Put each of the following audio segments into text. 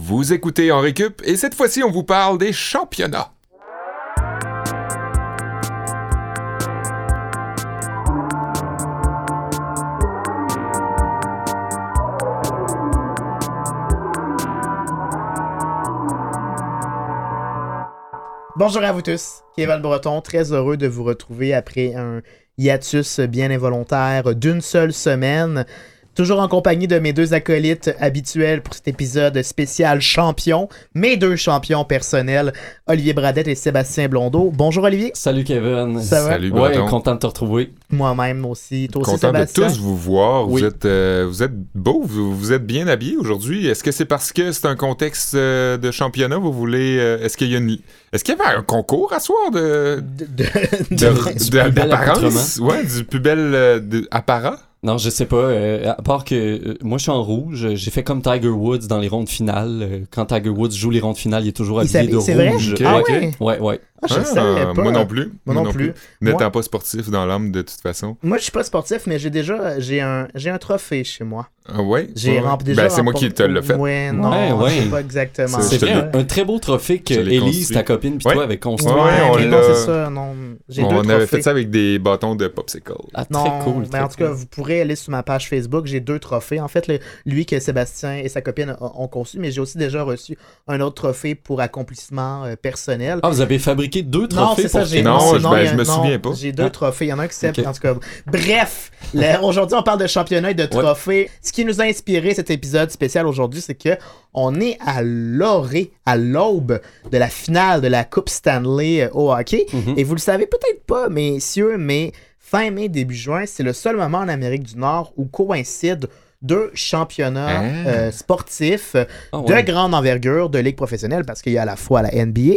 Vous écoutez en récup et cette fois-ci, on vous parle des championnats. Bonjour à vous tous, Kevin Breton, très heureux de vous retrouver après un hiatus bien involontaire d'une seule semaine. Toujours en compagnie de mes deux acolytes habituels pour cet épisode spécial champion, mes deux champions personnels, Olivier Bradette et Sébastien Blondeau. Bonjour Olivier. Salut Kevin. Ça va? Salut, Ouais, Breton. content de te retrouver. Moi-même aussi. Toi aussi Content de tous vous voir. Oui. Vous, êtes, euh, vous êtes beau, vous, vous êtes bien habillés aujourd'hui. Est-ce que c'est parce que c'est un contexte euh, de championnat? Vous voulez. euh, est-ce qu'il y a une. Est-ce qu'il y avait un concours à soir de. De-? Ouais, du plus bel euh, apparat? Non, je sais pas. euh, à part que euh, moi, je suis en rouge. J'ai fait comme Tiger Woods dans les rondes finales. Euh, quand Tiger Woods joue les rondes finales, il est toujours Il habillé de rouge. c'est vrai? Ah ouais. ouais? Ouais, ouais. Ah, je Ah, savais pas. Moi non plus. Moi non plus. N'étant Moi- pas sportif dans l'âme de toute façon. Moi, je suis pas sportif, mais j'ai déjà j'ai un, j'ai un trophée chez moi. Ah ouais? J'ai Ouais. rempli déjà. Ben, c'est moi qui te l'ai fait. Ouais, non, Ouais, ouais. c'est pas exactement. C'est- vrai, un, un très beau trophée que Elise, ta copine, puis Ouais. toi avez construit. Ouais, on mais l'a- non, c'est ça, non. J'ai deux On avait fait ça avec des bâtons de popsicle. Ah, très Non, cool. mais très en tout cas, cool. vous pourrez aller sur ma page Facebook. J'ai deux trophées. En fait, le- lui que Sébastien et sa copine ont, conçu, mais j'ai aussi déjà reçu un autre trophée pour accomplissement euh, personnel. Ah, vous avez fabriqué deux non, trophées c'est ça, pour j'ai Non, non, je- non, ben, a- je me non, souviens pas. J'ai deux Ah. trophées. Il y en a un qui s'appelle. En tout cas, bref, aujourd'hui, on parle de championnat et de trophées. Ce qui nous a inspiré cet épisode spécial aujourd'hui, c'est que on est à l'orée, à l'aube de la finale de la Coupe Stanley euh, au hockey. Mhm. Et vous le savez peut-être pas, messieurs, mais fin mai, début juin, c'est le seul moment en Amérique du Nord où coïncident deux championnats Ah. euh, sportifs Ah, de grande envergure de ligue professionnelle parce qu'il y a à la fois la NBA.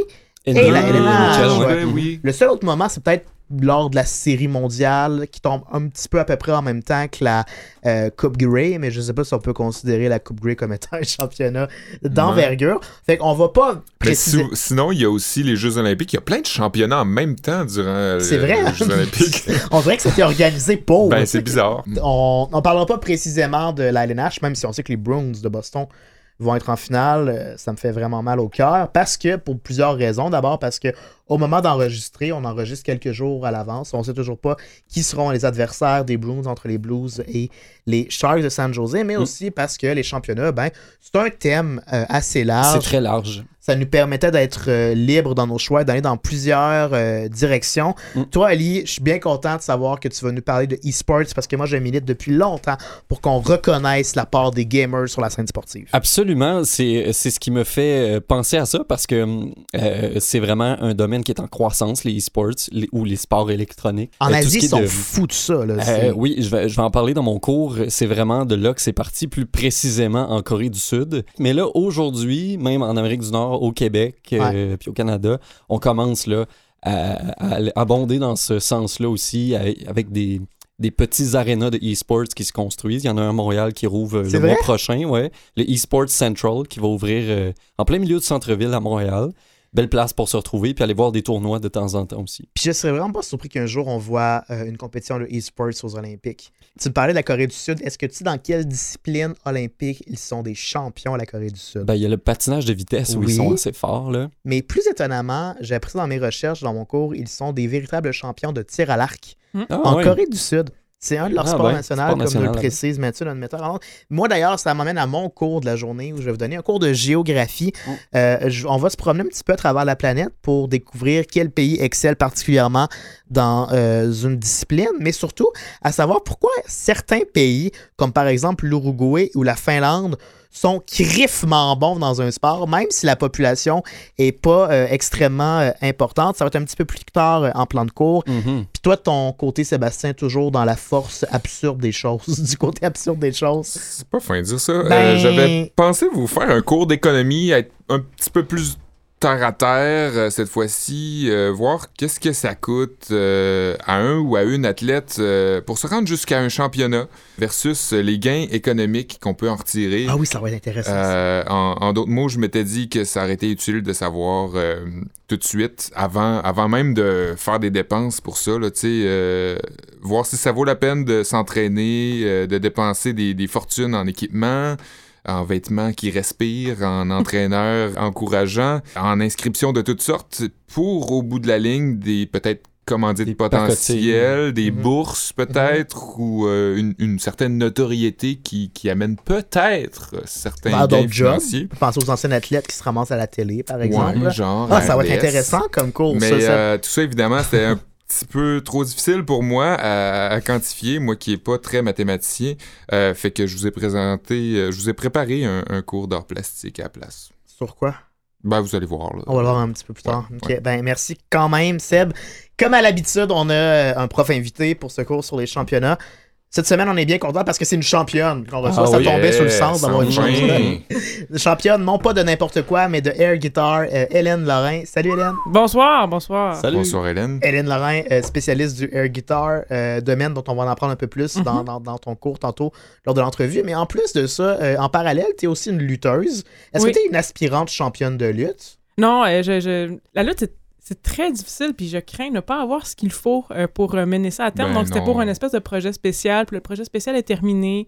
NBA, et la ouais. oui. Le seul autre moment, c'est peut-être lors de la série mondiale qui tombe un petit peu à peu près en même temps que la euh, Coupe Grey, mais je sais pas si on peut considérer la Coupe Grey comme étant un championnat d'envergure. Fait qu'on va pas préciser. sinon, il y a aussi les Jeux Olympiques. Il y a plein de championnats en même temps durant C'est le- vrai. les Jeux Olympiques. On dirait que c'était organisé pour. ben, c'est bizarre. On n'en parlera pas précisément de la LNH, même si on sait que les Bruins de Boston vont être en finale. euh, Ça me fait vraiment mal au cœur parce que, pour plusieurs raisons. D'abord, parce que au moment d'enregistrer, on enregistre quelques jours à l'avance. On sait toujours pas qui seront les adversaires des Bruins entre les Blues et les Sharks de San Jose, mais aussi parce que les championnats, ben, c'est un thème euh, assez C'est large. très large. Ça nous permettait d'être euh, libres dans nos choix, d'aller dans plusieurs euh, directions. Mm. Toi, Ali, je suis bien content de savoir que tu vas nous parler de e-sports parce que moi, je milite depuis longtemps pour qu'on reconnaisse la part des gamers sur la scène sportive. Absolument, c'est ce qui me fait euh, penser à ça parce que euh, c'est vraiment un domaine qui est en croissance, les e-sports les- ou les sports électroniques. En Asie, ils sont de- fous de ça. Là, oui, je vais, je vais en parler dans mon cours. C'est vraiment de là que c'est parti, plus précisément en Corée du Sud. Mais là, aujourd'hui, même en Amérique du Nord, au Québec, euh, puis au Canada, on commence là à, à abonder dans ce sens-là aussi, à- avec des, des petits arénas de e-sports qui se construisent. Il y en a un à Montréal qui rouvre euh, le mois prochain, ouais. Le e-sports Central qui va ouvrir euh, en plein milieu du centre-ville à Montréal. Belle place pour se retrouver puis aller voir des tournois de temps en temps aussi. Puis je serais vraiment pas surpris qu'un jour on voit euh, une compétition de e-sports aux Olympiques. Tu me parlais de la Corée du Sud. Est-ce que tu sais dans quelle discipline olympique ils sont des champions, la Corée du Sud? Ben, il y a le patinage de vitesse où Oui. ils sont assez forts. Là. Mais plus étonnamment, j'ai appris ça dans mes recherches, dans mon cours, ils sont des véritables champions de tir à l'arc Ah, en. Corée du Sud. C'est un de leurs Ah, sports ouais, nationaux, sport comme nous national, le précise Mathieu, notre metteur. Moi, d'ailleurs, ça m'amène à mon cours de la journée où je vais vous donner un cours de géographie. Oh. Euh, je- on va se promener un petit peu à travers la planète pour découvrir quel pays excelle particulièrement dans euh, une discipline, mais surtout à savoir pourquoi certains pays, comme par exemple l'Uruguay ou la Finlande, sont criffement bons dans un sport, même si la population est pas euh, extrêmement euh, importante. Ça va être un petit peu plus tard euh, en plan de cours. Mhm. Puis toi, ton côté, Sébastien, toujours dans la force absurde des choses, du côté absurde des choses. C'est pas fin de dire ça. Euh, Ben- J'avais pensé vous faire un cours d'économie, être un petit peu plus terre à terre euh, cette fois-ci, euh, voir qu'est-ce que ça coûte euh, à un ou à une athlète pour se rendre jusqu'à un championnat versus les gains économiques qu'on peut en retirer. Ah oui, ça va être intéressant. ça. En en d'autres mots, je m'étais dit que ça aurait été utile de savoir tout de suite, avant, avant même de faire des dépenses pour ça, là, tu sais, voir si ça vaut la peine de s'entraîner, de dépenser des, des fortunes en équipement, en vêtements qui respirent, en entraîneurs encourageants, en inscriptions de toutes sortes pour, au bout de la ligne, des peut-être commandites Des potentielles, des Mhm. bourses peut-être, ou euh, une, une certaine notoriété qui, qui amène peut-être certains Dans gains d'autres jobs. financiers. Pensez aux anciens athlètes qui se ramassent à la télé, par exemple. Ouais, genre ah, ça va être intéressant comme cours, Mais ça. ça. euh, tout ça, évidemment, c'était un petit peu trop difficile pour moi à, à quantifier, moi qui n'ai pas très mathématicien. Euh, fait que je vous ai présenté, euh, je vous ai préparé un, un cours d'art plastique à la place. Sur quoi? Ben, vous allez voir. Là. On va le voir un petit peu plus Ouais, tard. Ouais. ben merci quand même, Seb. Comme à l'habitude, on a euh, un prof invité pour ce cours sur les championnats. Cette semaine, on est bien content parce que c'est une championne qu'on reçoit. Ah ça tombait sur le Yes, sens d'avoir une championne. Championne, non pas de n'importe quoi, mais de air guitar, euh, Hélène Lorrain. Salut Hélène. Bonsoir, bonsoir. Salut. Bonsoir Hélène. Hélène Lorrain, euh, spécialiste du air guitar, euh, domaine dont on va en apprendre un peu plus Mhm. dans, dans- dans ton cours tantôt lors de l'entrevue. Mais en plus de ça, euh, en parallèle, tu es aussi une lutteuse. Est-ce Oui. que tu es une aspirante championne de lutte? Non, euh, je, je- la lutte, c'est- c'est très difficile, puis je crains ne pas avoir ce qu'il faut euh, pour euh, mener ça à terme. Ben donc, c'était pour un espèce de projet spécial, puis le projet spécial est terminé.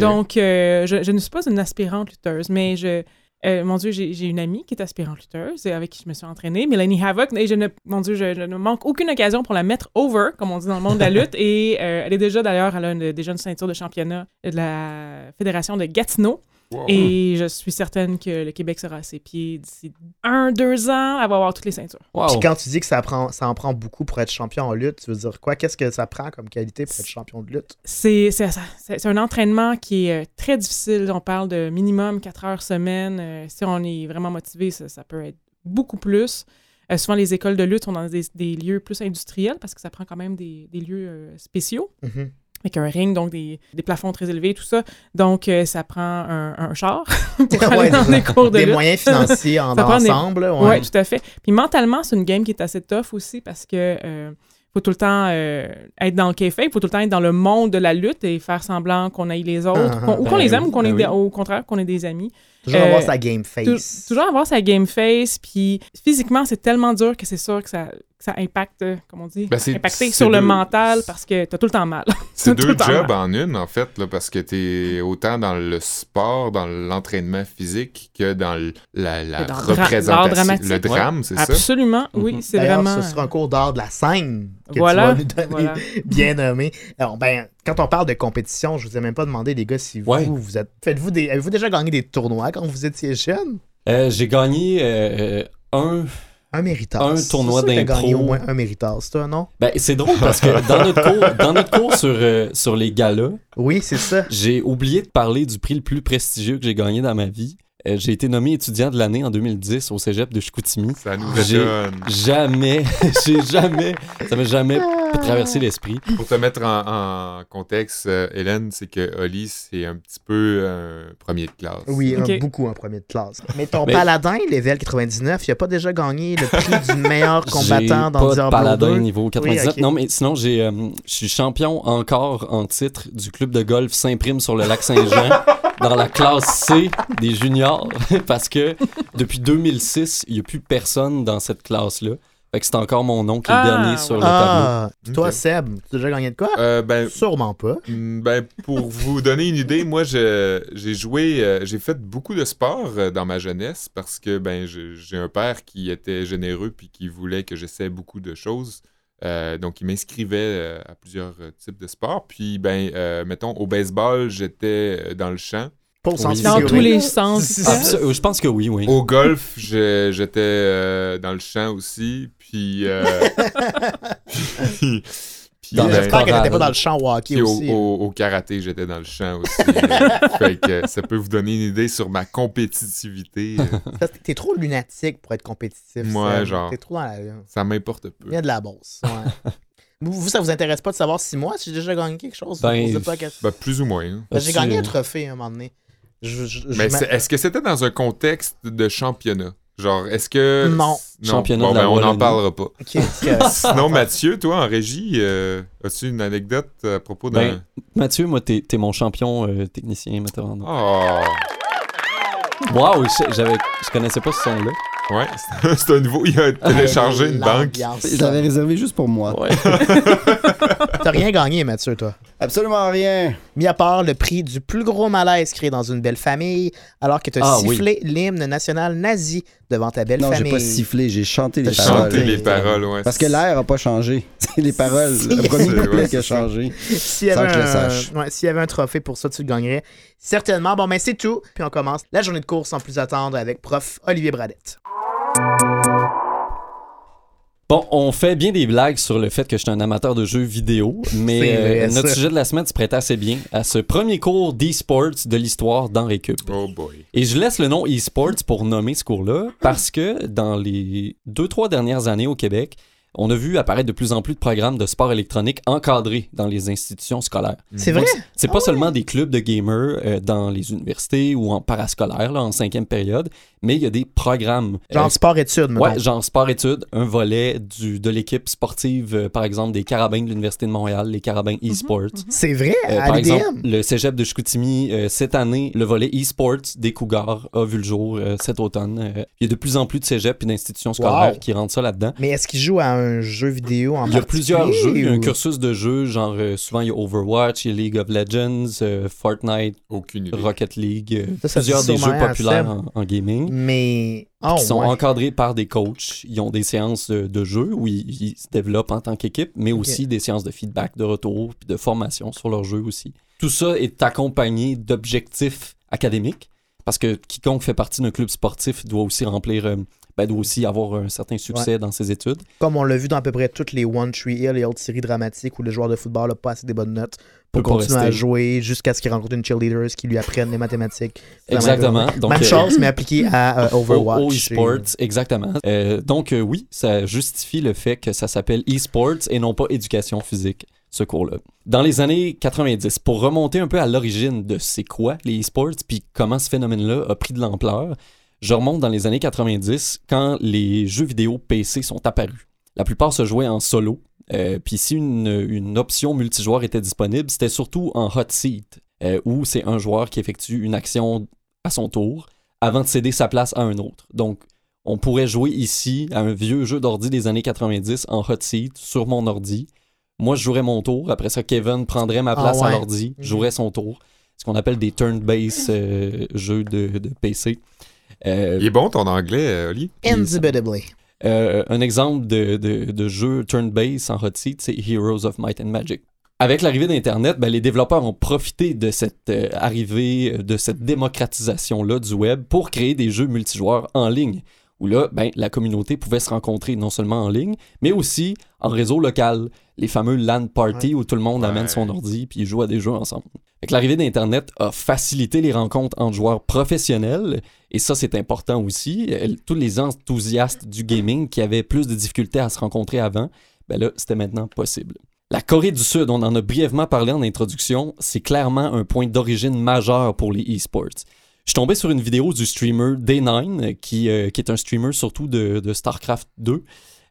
Donc, euh, je, je ne suis pas une aspirante lutteuse, mais je. euh, mon Dieu, j'ai une amie qui est aspirante lutteuse et avec qui je me suis entraînée, Mélanie Havoc, et je ne, mon Dieu, je, je ne manque aucune occasion pour la mettre over, comme on dit dans le monde de la lutte. Et elle est déjà, d'ailleurs, elle a une, déjà une ceinture de championnat de la Fédération de Gatineau. Wow. Et je suis certaine que le Québec sera à ses pieds d'ici un, deux ans. Elle va avoir toutes les ceintures. Wow. Puis quand tu dis que ça, prend, ça en prend beaucoup pour être champion en lutte, tu veux dire quoi? Qu'est-ce que ça prend comme qualité pour être champion de lutte? C'est c'est- c'est- c'est un entraînement qui est euh, très difficile. On parle de minimum 4 heures semaine. Euh, si on est vraiment motivé, ça, ça peut être beaucoup plus. Euh, souvent, les écoles de lutte sont dans des, des lieux plus industriels parce que ça prend quand même des, des lieux euh, spéciaux. Mhm. Avec un ring, donc des, des plafonds très élevés, tout ça. Donc, euh, ça prend un, un char pour aller Ouais, dans des cours de Des lutte. moyens financiers en Ça prend des- ensemble. Oui, Ouais. tout à fait. Puis mentalement, c'est une game qui est assez tough aussi parce que euh, faut tout le temps euh, être dans le kayfabe, faut tout le temps être dans le monde de la lutte et faire semblant qu'on aille les autres, Ah, ou qu'on ben les aime oui, ou qu'on ben est oui. au contraire qu'on est des amis. Toujours avoir sa game face. toujours avoir sa game face, puis physiquement, c'est tellement dur que c'est sûr que ça, ça impacte, euh, comme on dit, Ben, c'est- impacter c'est sur le deux- mental parce que t'as tout le temps mal. C'est deux jobs en une, en fait, là, parce que t'es autant dans le sport, dans l'entraînement physique, que dans le- la, la Et dans le dra- l'art représentation. Le drame, c'est ça? Absolument, oui, Mhm. c'est D'ailleurs, vraiment... ce sera un cours d'art de la scène que Voilà, tu vas nous donner voilà. bien nommé. Alors, ben, quand on parle de compétition, je vous ai même pas demandé, les gars, si vous, Ouais. vous êtes. Faites-vous des. Avez-vous déjà gagné des tournois quand vous étiez jeune? Euh, J'ai gagné euh, un. Un méritage. Un tournoi d'impro. au moins un méritage, c'est toi, non? Ben, c'est drôle parce que dans notre cours, dans notre cours sur, euh, sur les galas, Oui, c'est ça. j'ai oublié de parler du prix le plus prestigieux que j'ai gagné dans ma vie. Euh, j'ai été nommé étudiant de l'année en 2010 au cégep de Chicoutimi. Ça nous J'ai-. Jamais, j'ai jamais, ça m'a jamais traversé l'esprit. Pour te mettre en, en contexte, euh, Hélène, c'est que Oli, c'est un petit peu un premier de classe. Oui, un- beaucoup un premier de classe. Mais ton Mais- paladin, level 99, il a pas déjà gagné le prix du meilleur combattant dans pas de paladin 2? niveau 99. ok. Non, mais sinon, j'ai, euh, je suis champion encore en titre du club de golf Saint-Prime sur le lac Saint-Jean dans la classe C des juniors parce que depuis 2006, il n'y a plus personne dans cette classe-là. Fait que c'est encore mon nom qui est le Ah, dernier sur le tableau. Ah, toi. Seb, tu as déjà gagné de quoi? Euh, ben, Sûrement pas. Mm, Ben, pour vous donner une idée, moi, je- j'ai joué, euh, j'ai fait beaucoup de sport euh, dans ma jeunesse parce que ben, je- j'ai un père qui était généreux puis qui voulait que j'essaie beaucoup de choses. Euh, donc, il m'inscrivait euh, à plusieurs euh, types de sports. Puis, ben, euh, mettons, au baseball, j'étais dans le champ. Oui. Dans tous les sens. Ah, je pense que oui, oui. Au golf, j'étais euh, dans le champ aussi. Puis, euh, puis, puis, Dans le J'espère que t'étais choral. pas dans le champ au hockey aussi. au- au karaté, j'étais dans le champ aussi. Fait que ça peut vous donner une idée sur ma compétitivité. T'es trop lunatique pour être compétitif. Seb. genre. T'es trop dans la... ça m'importe peu. Il y a de la bosse. ouais. vous, ça vous intéresse pas de savoir si moi, j'ai déjà gagné quelque chose? Ben, pas. Ben, plus ou moins. hein. Ben, j'ai gagné un trophée à un moment donné. Je, je- je Mais est-ce que c'était dans un contexte de championnat? Genre, est-ce que... Non. Championnat Bon, de la ben, on n'en parlera pas. Ok, c'est correct. Sinon, Mathieu, toi, en régie, euh, as-tu une anecdote à propos d'un... Ben, Mathieu, moi, t'es t'es mon champion euh, technicien, metteur. Oh! Wow, je, j'avais, je connaissais pas ce son-là. Ouais, c'est- un nouveau. Il a téléchargé une banque. Je l'avais réservé juste pour moi. Ouais. T'as rien gagné, Mathieu, toi? Absolument rien. Mis à part le prix du plus gros malaise créé dans une belle famille, alors que t'as Ah, oui. sifflé l'hymne national nazi devant ta belle Non, j'ai pas sifflé, j'ai chanté les paroles. Chanter les paroles, ouais. Parce que l'air a pas changé. C'est les paroles. Le premier couplet ouais, qui a changé. S'il y, avait que je le un... sache. ouais, s'il y avait un trophée pour ça, tu le gagnerais. Certainement. Bon, ben c'est tout. Puis on commence la journée de cours sans plus attendre avec prof Olivier Bradette. Bon, on fait bien des blagues sur le fait que je suis un amateur de jeux vidéo, mais euh, notre sujet de la semaine se prête assez bien à ce premier cours d'e-sports de l'histoire dans Récup. Oh boy. Et je laisse le nom e-sports pour nommer ce cours-là parce que dans les deux, trois dernières années au Québec, on a vu apparaître de plus en plus de programmes de sport électronique encadrés dans les institutions scolaires. C'est vrai? C'est pas seulement des clubs de gamers euh, dans les universités ou en parascolaire, là, en cinquième période, mais il y a des programmes. euh, Genre sport-études. Ouais, genre sport-études, un volet du, de l'équipe sportive, euh, par exemple des Carabins de l'Université de Montréal, les Carabins e-sports. C'est vrai? À par exemple, le cégep de Chicoutimi, cette année, le volet e-sports des Cougars a vu le jour cet automne. Il y a de plus en plus de cégeps et d'institutions scolaires Wow. qui rentrent ça là-dedans. Mais est-ce qu'il joue à un jeu vidéo en Il y a plusieurs jeux, il y a un cursus de jeux, genre euh, souvent il y a Overwatch, il y a League of Legends, euh, Fortnite, Aucune idée. Rocket League, euh, Ça, ça plusieurs des jeux populaires en, en gaming. Mais. Oh, qui sont ouais. encadrés par des coachs. Ils ont des séances de, de jeu où ils, ils se développent en tant qu'équipe, mais aussi des séances de feedback, de retour, puis de formation sur leur jeu aussi. Tout ça est accompagné d'objectifs académiques, parce que quiconque fait partie d'un club sportif doit aussi remplir, euh, ben, doit aussi avoir un certain succès dans ses études. Comme on l'a vu dans à peu près toutes les One Tree Hill et autres séries dramatiques où le joueur de football n'a pas assez des bonnes notes pour continuer à jouer jusqu'à ce qu'il rencontre une cheerleader qui lui apprenne les mathématiques. Exactement. Donc, Même euh, chose, mais appliqué à euh, Overwatch. Au e-sports, exactement. Euh, donc, oui, ça justifie le fait que ça s'appelle e-sports et non pas éducation physique, ce cours-là. Dans les années 90, pour remonter un peu à l'origine de c'est quoi les e-sports, puis comment ce phénomène-là a pris de l'ampleur, je remonte dans les années 90 quand les jeux vidéo PC sont apparus. La plupart se jouaient en solo. euh, puis si une, une option multijoueur était disponible, c'était surtout en hot seat, euh, où c'est un joueur qui effectue une action à son tour avant de céder sa place à un autre. Donc, on pourrait jouer ici à un vieux jeu d'ordi des années 90 en hot seat sur mon ordi. Moi, je jouerais mon tour. Après ça, Kevin prendrait ma Ah place à l'ordi, Mhm. jouerait son tour. Ce qu'on appelle des turn-based euh, jeux de, de PC. Euh, Il est bon ton anglais, euh, Oli? Indubitably. euh, un exemple de, de, de jeu turn-based en hot seat, c'est Heroes of Might and Magic. Avec l'arrivée d'Internet, ben, les développeurs ont profité de cette euh, arrivée, de cette démocratisation-là du web pour créer des jeux multijoueurs en ligne, où là, ben, la communauté pouvait se rencontrer non seulement en ligne, mais aussi en réseau local, les fameux LAN party où tout le monde amène son ordi puis joue à des jeux ensemble. L'arrivée d'Internet a facilité les rencontres entre joueurs professionnels, et ça c'est important aussi. Tous les enthousiastes du gaming qui avaient plus de difficultés à se rencontrer avant, ben là, c'était maintenant possible. La Corée du Sud, on en a brièvement parlé en introduction, c'est clairement un point d'origine majeur pour les e-sports. Je suis tombé sur une vidéo du streamer Day9, qui, euh, qui est un streamer surtout de, de StarCraft 2,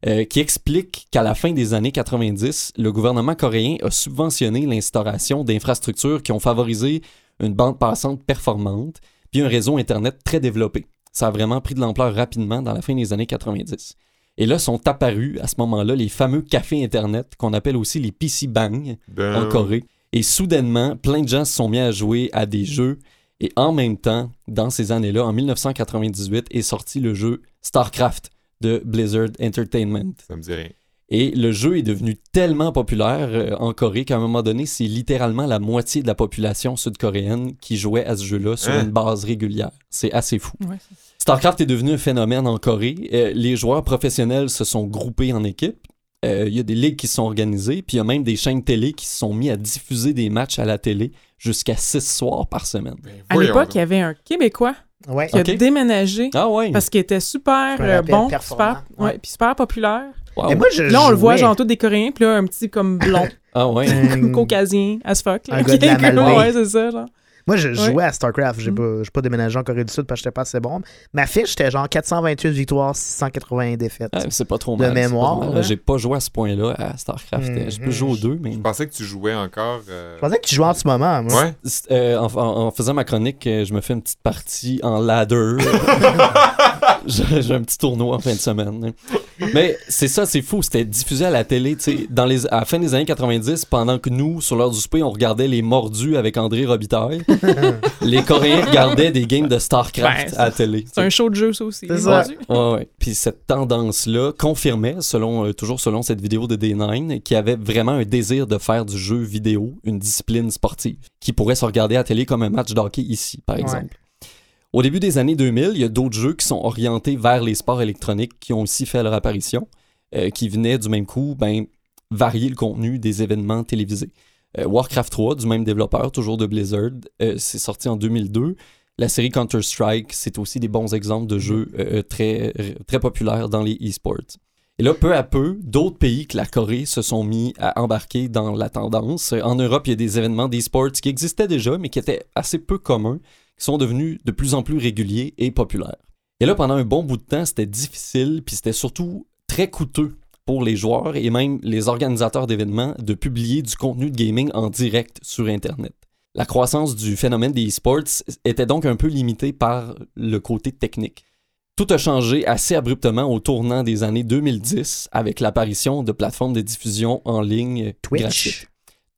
euh, qui explique qu'à la fin des années 90, le gouvernement coréen a subventionné l'instauration d'infrastructures qui ont favorisé une bande passante performante, puis un réseau Internet très développé. Ça a vraiment pris de l'ampleur rapidement dans la fin des années 90. Et là sont apparus à ce moment-là les fameux cafés Internet qu'on appelle aussi les PC Bang Ben, en Corée. Et soudainement, plein de gens se sont mis à jouer à des jeux. Et en même temps, dans ces années-là, en 1998, est sorti le jeu StarCraft de Blizzard Entertainment. Ça me dit rien. Et le jeu est devenu tellement populaire euh, en Corée qu'à un moment donné, c'est littéralement la moitié de la population sud-coréenne qui jouait à ce jeu-là sur Hein? une base régulière. C'est assez fou. Ouais, StarCraft est devenu un phénomène en Corée. Euh, les joueurs professionnels se sont groupés en équipes. Euh, Il y a des ligues qui se sont organisées, puis il y a même des chaînes télé qui se sont mis à diffuser des matchs à la télé jusqu'à six soirs par semaine. Ben, À l'époque, il y avait un Québécois Ouais. qui a déménagé Ah ouais? parce qu'il était super euh, bon, super, Ouais. ouais, puis super populaire. Wow. Et moi, je Là, on le voit, genre, tous des Coréens, puis là, un petit comme blond, Ah ouais? Caucasien, as fuck. là, Un qui gars de la est comme- Malbaie. Ouais, c'est ça, genre. Moi, je Ouais. jouais à StarCraft. J'ai Mm. pas, j'ai pas déménagé en Corée du Sud parce que j'étais pas assez bon. Ma fiche, c'était genre 428 victoires, 680 défaites. Ah, c'est pas trop De mal. mémoire, hein? J'ai pas joué à ce point-là à StarCraft. Mhm. Je peux jouer aux deux, mais. Je pensais que tu jouais encore. euh, Je pensais que tu jouais en ce moment. Moi. Ouais. Euh, en, en- en faisant ma chronique, euh, je me fais une petite partie en ladder. j'ai un petit tournoi en fin de semaine. hein. Mais c'est ça, c'est fou. C'était diffusé à la télé, tu sais, dans les, à la fin des années 90, pendant que nous, sur l'heure du souper, on regardait Les Mordus avec André Robitaille. les Coréens regardaient des games de StarCraft Ben, à la télé. C'est un show de jeu, ça aussi. C'est ça. Ouais, ouais. Puis cette tendance-là confirmait, selon, euh, toujours selon cette vidéo de D9, qu'il y avait vraiment un désir de faire du jeu vidéo une discipline sportive, qui pourrait se regarder à la télé comme un match de hockey ici, par exemple. Au début des années 2000, il y a d'autres jeux qui sont orientés vers les sports électroniques qui ont aussi fait leur apparition, euh, qui venaient du même coup ben, varier le contenu des événements télévisés. Euh, Warcraft 3, du même développeur, toujours de Blizzard, euh, c'est sorti en 2002. La série Counter-Strike, c'est aussi des bons exemples de jeux euh, très, très populaires dans les e-sports. Et là, peu à peu, d'autres pays que la Corée se sont mis à embarquer dans la tendance. En Europe, il y a des événements d'e-sports qui existaient déjà, mais qui étaient assez peu communs, qui sont devenus de plus en plus réguliers et populaires. Et là, pendant un bon bout de temps, c'était difficile, puis c'était surtout très coûteux pour les joueurs et même les organisateurs d'événements de publier du contenu de gaming en direct sur Internet. La croissance du phénomène des e-sports était donc un peu limitée par le côté technique. Tout a changé assez abruptement au tournant des années 2010 avec l'apparition de plateformes de diffusion en ligne Twitch. gratuites.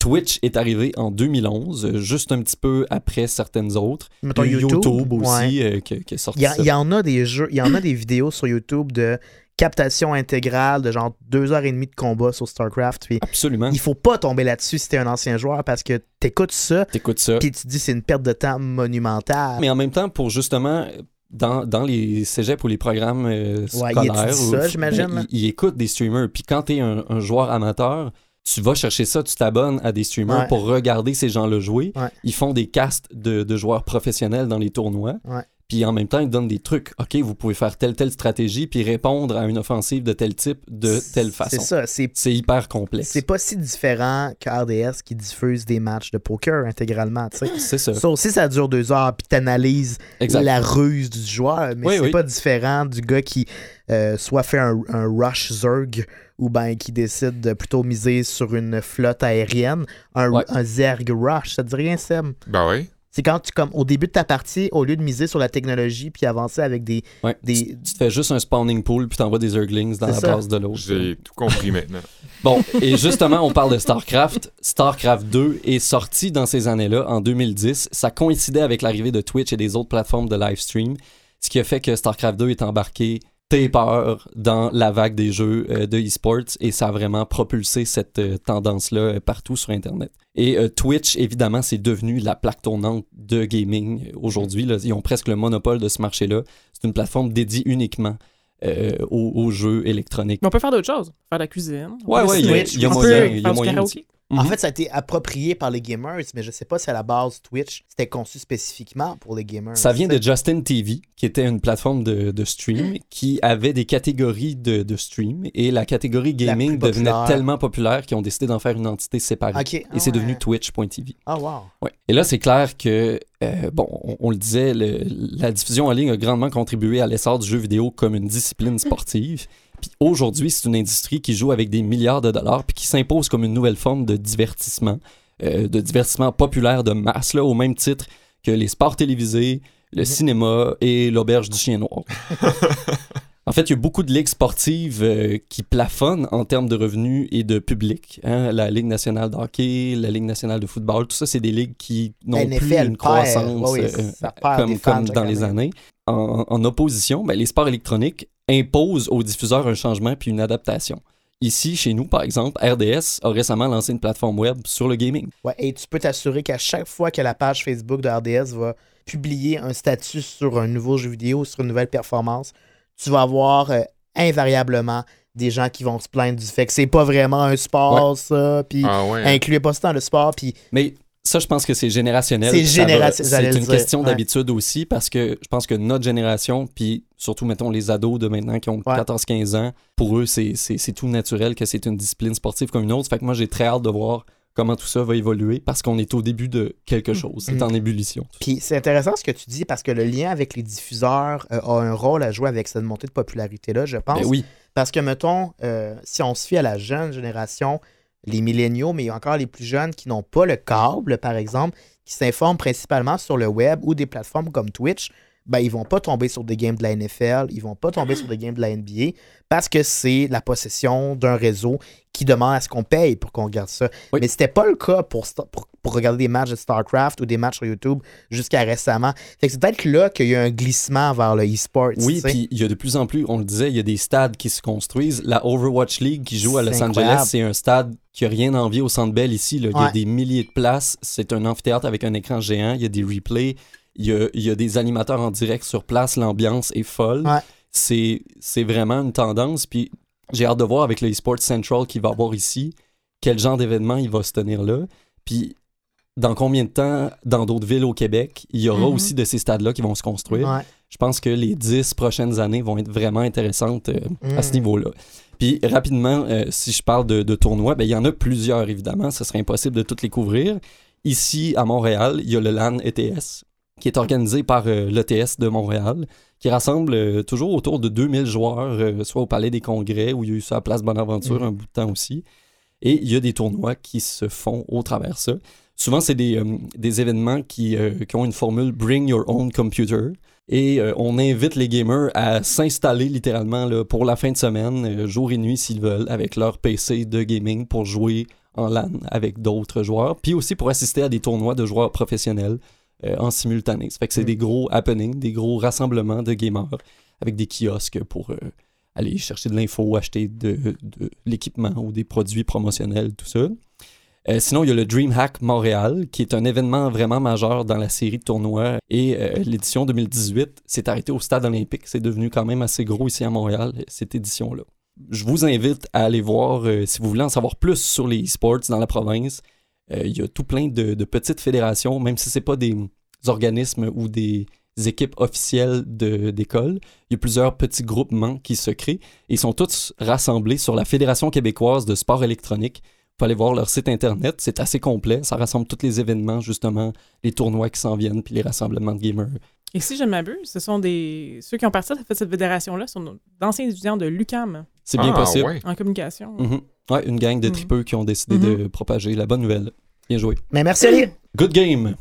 Twitch est arrivé en 2011, euh, juste un petit peu après certaines autres. Mettons Il y a YouTube. aussi ouais. euh, qui, qui est sorti. Il y, a- il y en a des jeux, il y en a des vidéos sur YouTube de captation intégrale de genre deux heures et demie de combat sur StarCraft. Puis Absolument. il faut pas tomber là-dessus si t'es un ancien joueur parce que t'écoutes ça, T'écoutes ça. puis tu te dis c'est une perte de temps monumentale. Mais en même temps, pour justement, dans, dans les cégeps ou les programmes euh, Ouais, scolaires, ça, ou- des streamers. Puis quand t'es un, un joueur amateur, tu vas chercher ça, tu t'abonnes à des streamers Ouais. pour regarder ces gens-là jouer. Ouais. Ils font des casts de, de joueurs professionnels dans les tournois. Ouais. Puis en même temps, ils donnent des trucs. OK, vous pouvez faire telle, telle stratégie, puis répondre à une offensive de tel type, de telle façon. C'est ça, c'est hyper complexe. c'est pas si différent que RDS qui diffuse des matchs de poker intégralement. C'est ça. Ça aussi, ça dure deux heures, puis t'analyses la ruse du joueur, mais Oui, c'est oui. pas différent du gars qui euh, soit fait un, un rush zerg ou ben qui décide de plutôt miser sur une flotte aérienne, un, Ouais. un zerg rush. Ça te dit rien, Seb? Ben oui. C'est quand tu, comme au début de ta partie, au lieu de miser sur la technologie puis avancer avec des. Ouais. des- Tu, tu te fais juste un spawning pool, puis t'envoies des Urglings dans la ça. base de l'autre. J'ai tout compris maintenant. Bon, et justement, on parle de StarCraft. StarCraft 2 est sorti dans ces années-là, en 2010. Ça coïncidait avec l'arrivée de Twitch et des autres plateformes de live stream, ce qui a fait que StarCraft 2 est embarqué peur dans la vague des jeux euh, de e-sports et ça a vraiment propulsé cette euh, tendance-là euh, partout sur Internet. Et Twitch, évidemment, c'est devenu la plaque tournante de gaming aujourd'hui. Ils ont presque le monopole de ce marché-là. C'est une plateforme dédiée uniquement euh, aux, aux jeux électroniques. Mais on peut faire d'autres choses. Faire de la cuisine. Ouais, ouais, il y a- y a on moyen- peut il y a faire En Mhm. fait, ça a été approprié par les gamers, mais je sais pas si à la base Twitch c'était conçu spécifiquement pour les gamers. Ça vient de Justin TV, qui était une plateforme de, de stream qui avait des catégories de, de stream et la catégorie gaming devenait tellement populaire qu'ils ont décidé d'en faire une entité séparée. Et ah c'est devenu ouais. Twitch.tv. Ah, wow. Ouais. Et là, c'est clair que, euh, bon, on, on le disait, le- la diffusion en ligne a grandement contribué à l'essor du jeu vidéo comme une discipline sportive. Puis aujourd'hui, c'est une industrie qui joue avec des milliards de dollars puis qui s'impose comme une nouvelle forme de divertissement, euh, de divertissement populaire de masse, là, au même titre que les sports télévisés, le cinéma et l'auberge du chien noir. En fait, il y a beaucoup de ligues sportives euh, qui plafonnent en termes de revenus et de public. hein. La Ligue nationale de hockey, la Ligue nationale de football, tout ça, c'est des ligues qui n'ont plus une perd. croissance oui, euh, comme, dans les année. années. En, en opposition, ben, les sports électroniques imposent aux diffuseurs un changement puis une adaptation. Ici, chez nous, par exemple, RDS a récemment lancé une plateforme web sur le gaming. Ouais, et tu peux t'assurer qu'à chaque fois que la page Facebook de RDS va publier un statut sur un nouveau jeu vidéo, sur une nouvelle performance, tu vas avoir euh, invariablement des gens qui vont se plaindre du fait que c'est pas vraiment un sport, ça, puis Ah ouais. incluez pas ça dans le sport, puis Mais ça, je pense que c'est générationnel. C'est Ça va- génération- j'allais C'est une dire, question ouais. d'habitude aussi parce que je pense que notre génération, puis surtout, mettons, les ados de maintenant qui ont Ouais. 14-15 ans, pour eux, c'est- c'est c'est tout naturel que c'est une discipline sportive comme une autre. Fait que moi, j'ai très hâte de voir comment tout ça va évoluer parce qu'on est au début de quelque chose. C'est Mhm. en ébullition. Puis c'est intéressant ce que tu dis parce que le lien avec les diffuseurs euh, a un rôle à jouer avec cette montée de popularité-là, je pense. Ben oui, Parce que, mettons, euh, si on se fie à la jeune génération, les milléniaux, mais encore les plus jeunes qui n'ont pas le câble, par exemple, qui s'informent principalement sur le web ou des plateformes comme Twitch, ben, ils vont pas tomber sur des games de la NFL, ils vont pas tomber sur des games de la NBA parce que c'est la possession d'un réseau qui demande à ce qu'on paye pour qu'on regarde ça. Oui. Mais c'était pas le cas pour, pour, pour regarder des matchs de StarCraft ou des matchs sur YouTube jusqu'à récemment. Fait que c'est peut-être là qu'il y a un glissement vers le e-sport. Oui, puis il y a de plus en plus, on le disait, il y a des stades qui se construisent. La Overwatch League qui joue à Los Angeles, c'est un stade qui a rien à envier au Centre Bell ici. là. Il y a Ouais. des milliers de places. C'est un amphithéâtre avec un écran géant. Il y a des replays. Il y a, il y a des animateurs en direct sur place. L'ambiance est folle. Ouais. C'est c'est vraiment une tendance. Puis j'ai hâte de voir avec le eSports Central qu'il va avoir ici, quel genre d'événement il va se tenir là. Puis dans combien de temps, dans d'autres villes au Québec, il y aura Mhm. aussi de ces stades-là qui vont se construire Ouais. je pense que les dix prochaines années vont être vraiment intéressantes euh, à ce Mm. niveau-là. Puis rapidement, euh, si je parle de, de tournois, ben, il y en a plusieurs évidemment, ce serait impossible de toutes les couvrir. Ici, à Montréal, il y a le LAN ETS, qui est organisé par euh, l'ETS de Montréal, qui rassemble euh, toujours autour de 2000 joueurs, euh, soit au Palais des Congrès, où il y a eu ça à Place Bonaventure Mm. un bout de temps aussi. Et il y a des tournois qui se font au travers ça. Souvent, c'est des, des événements qui, qui ont une formule Bring Your Own Computer. Et on invite les gamers à s'installer littéralement là, pour la fin de semaine, jour et nuit s'ils veulent, avec leur PC de gaming pour jouer en LAN avec d'autres joueurs. Puis aussi pour assister à des tournois de joueurs professionnels euh, en simultané. Ça fait que c'est Mm. des gros happenings, des gros rassemblements de gamers avec des kiosques pour euh, aller chercher de l'info, acheter de, de l'équipement ou des produits promotionnels, tout ça. Euh, sinon, il y a le DreamHack Montréal, qui est un événement vraiment majeur dans la série de tournois. Et euh, l'édition 2018 s'est arrêtée au Stade olympique. C'est devenu quand même assez gros ici à Montréal, cette édition-là. Je vous invite à aller voir, euh, si vous voulez en savoir plus sur les e-sports dans la province. Euh, il y a tout plein de, de petites fédérations, même si ce pas des organismes ou des équipes officielles d'école. Il y a plusieurs petits groupements qui se créent et ils sont tous rassemblés sur la Fédération québécoise de sport électronique. Vous pouvez aller voir leur site internet, c'est assez complet. Ça rassemble tous les événements, justement, les tournois qui s'en viennent, puis les rassemblements de gamers. Et si je ne m'abuse, ce sont des. Ceux qui ont parti de cette fédération-là sont d'anciens étudiants de l'UCAM C'est bien Ah, possible. ouais. en communication. Mhm. Ouais, une gang de Mhm. tripeux qui ont décidé Mhm. de propager la bonne nouvelle. Bien joué. Mais merci, Ali. Good game!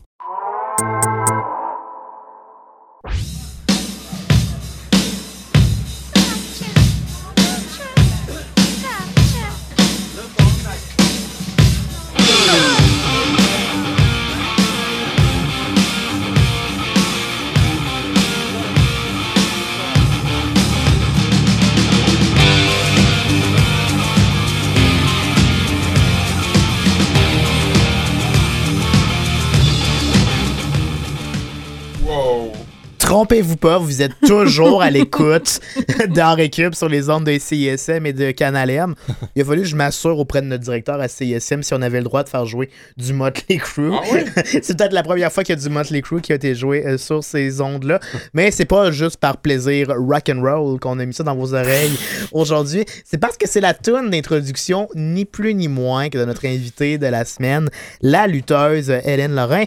Trompez-vous pas, vous êtes toujours à l'écoute dans Récup sur les ondes de CISM et de Canal M. Il a fallu que je m'assure auprès de notre directeur à CISM si on avait le droit de faire jouer du Motley Crue. Ah oui? c'est peut-être la première fois qu'il y a du Motley Crue qui a été joué euh, sur ces ondes-là. Mais c'est pas juste par plaisir rock and roll qu'on a mis ça dans vos oreilles aujourd'hui. C'est parce que c'est la tune d'introduction, ni plus ni moins que de notre invitée de la semaine, la lutteuse Hélène Lorrain.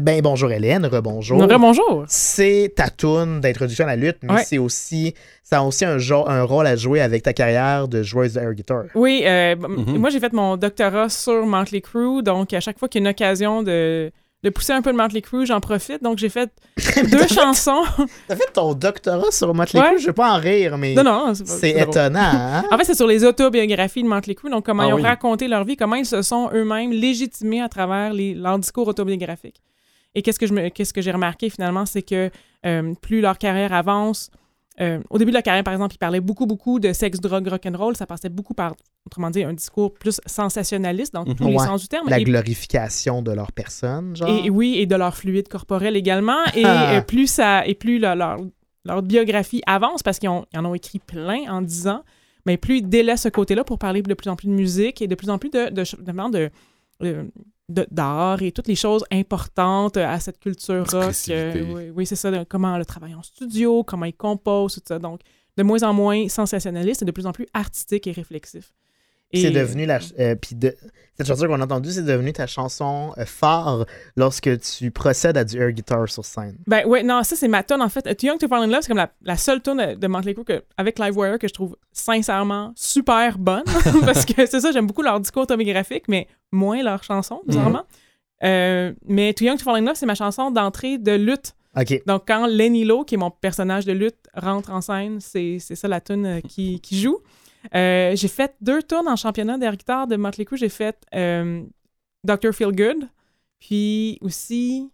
Ben bonjour Hélène, rebonjour. Donc, bonjour. C'est ta tune d'introduction à la lutte, mais Ouais. c'est aussi ça a aussi un, un rôle à jouer avec ta carrière de joueuse de air guitar. Oui, euh, Mhm. moi j'ai fait mon doctorat sur Motley Crue, donc à chaque fois qu'il y a une occasion de, de pousser un peu le Motley Crue, j'en profite. Donc j'ai fait deux chansons. T'as fait ton doctorat sur Motley Ouais. Crue, je vais pas en rire, mais non, non, c'est pas- c'est drôle. étonnant. hein? En fait, c'est sur les autobiographies de Motley Crue, donc comment Ah ils ont oui. raconté leur vie, comment ils se sont eux-mêmes légitimés à travers les, leur discours autobiographique. Et qu'est-ce que je me- qu'est-ce que j'ai remarqué finalement, c'est que euh, plus leur carrière avance, euh, au début de la carrière, par exemple, ils parlaient beaucoup, beaucoup de sexe, drogue, rock'n'roll. Ça passait beaucoup par, autrement dit, un discours plus sensationnaliste dans tous les Ouais. sens du terme. La Et- glorification de leur personne, genre. et, et oui, et de leur fluide corporel également. Et Ah. euh, plus ça, et plus leur, leur, leur biographie avance, parce qu'ils en ont écrit plein en 10 ans, mais plus ils délaissent ce côté-là pour parler de plus en plus de musique et de plus en plus de- de- de- d'art et toutes les choses importantes à cette culture rock. Euh, oui, oui, c'est ça, de comment le travail en studio, comment ils composent, tout ça. Donc, de moins en moins sensationnaliste et de plus en plus artistique et réflexif. Et- C'est devenu la. euh, puis de, cette chanson qu'on a entendue, c'est devenu ta chanson euh, phare lorsque tu procèdes à du air guitar sur scène. Ben ouais, non, ça c'est ma tune en fait. Too Young to Fall in Love, c'est comme la, la seule tune de, de Motley Crue que, avec Livewire que je trouve sincèrement super bonne. parce que c'est ça, j'aime beaucoup leur discours autobiographique, mais moins leurs chansons, bizarrement. Euh, mais Too Young to Fall in Love, c'est ma chanson d'entrée de lutte OK. Donc, quand Lenny Lo, qui est mon personnage de lutte, rentre en scène, c'est ça la tune euh, qui, qui joue. Euh, j'ai fait deux tours en championnat d'air guitare de Motley Crue. J'ai fait euh, Dr. Feel Good, puis aussi,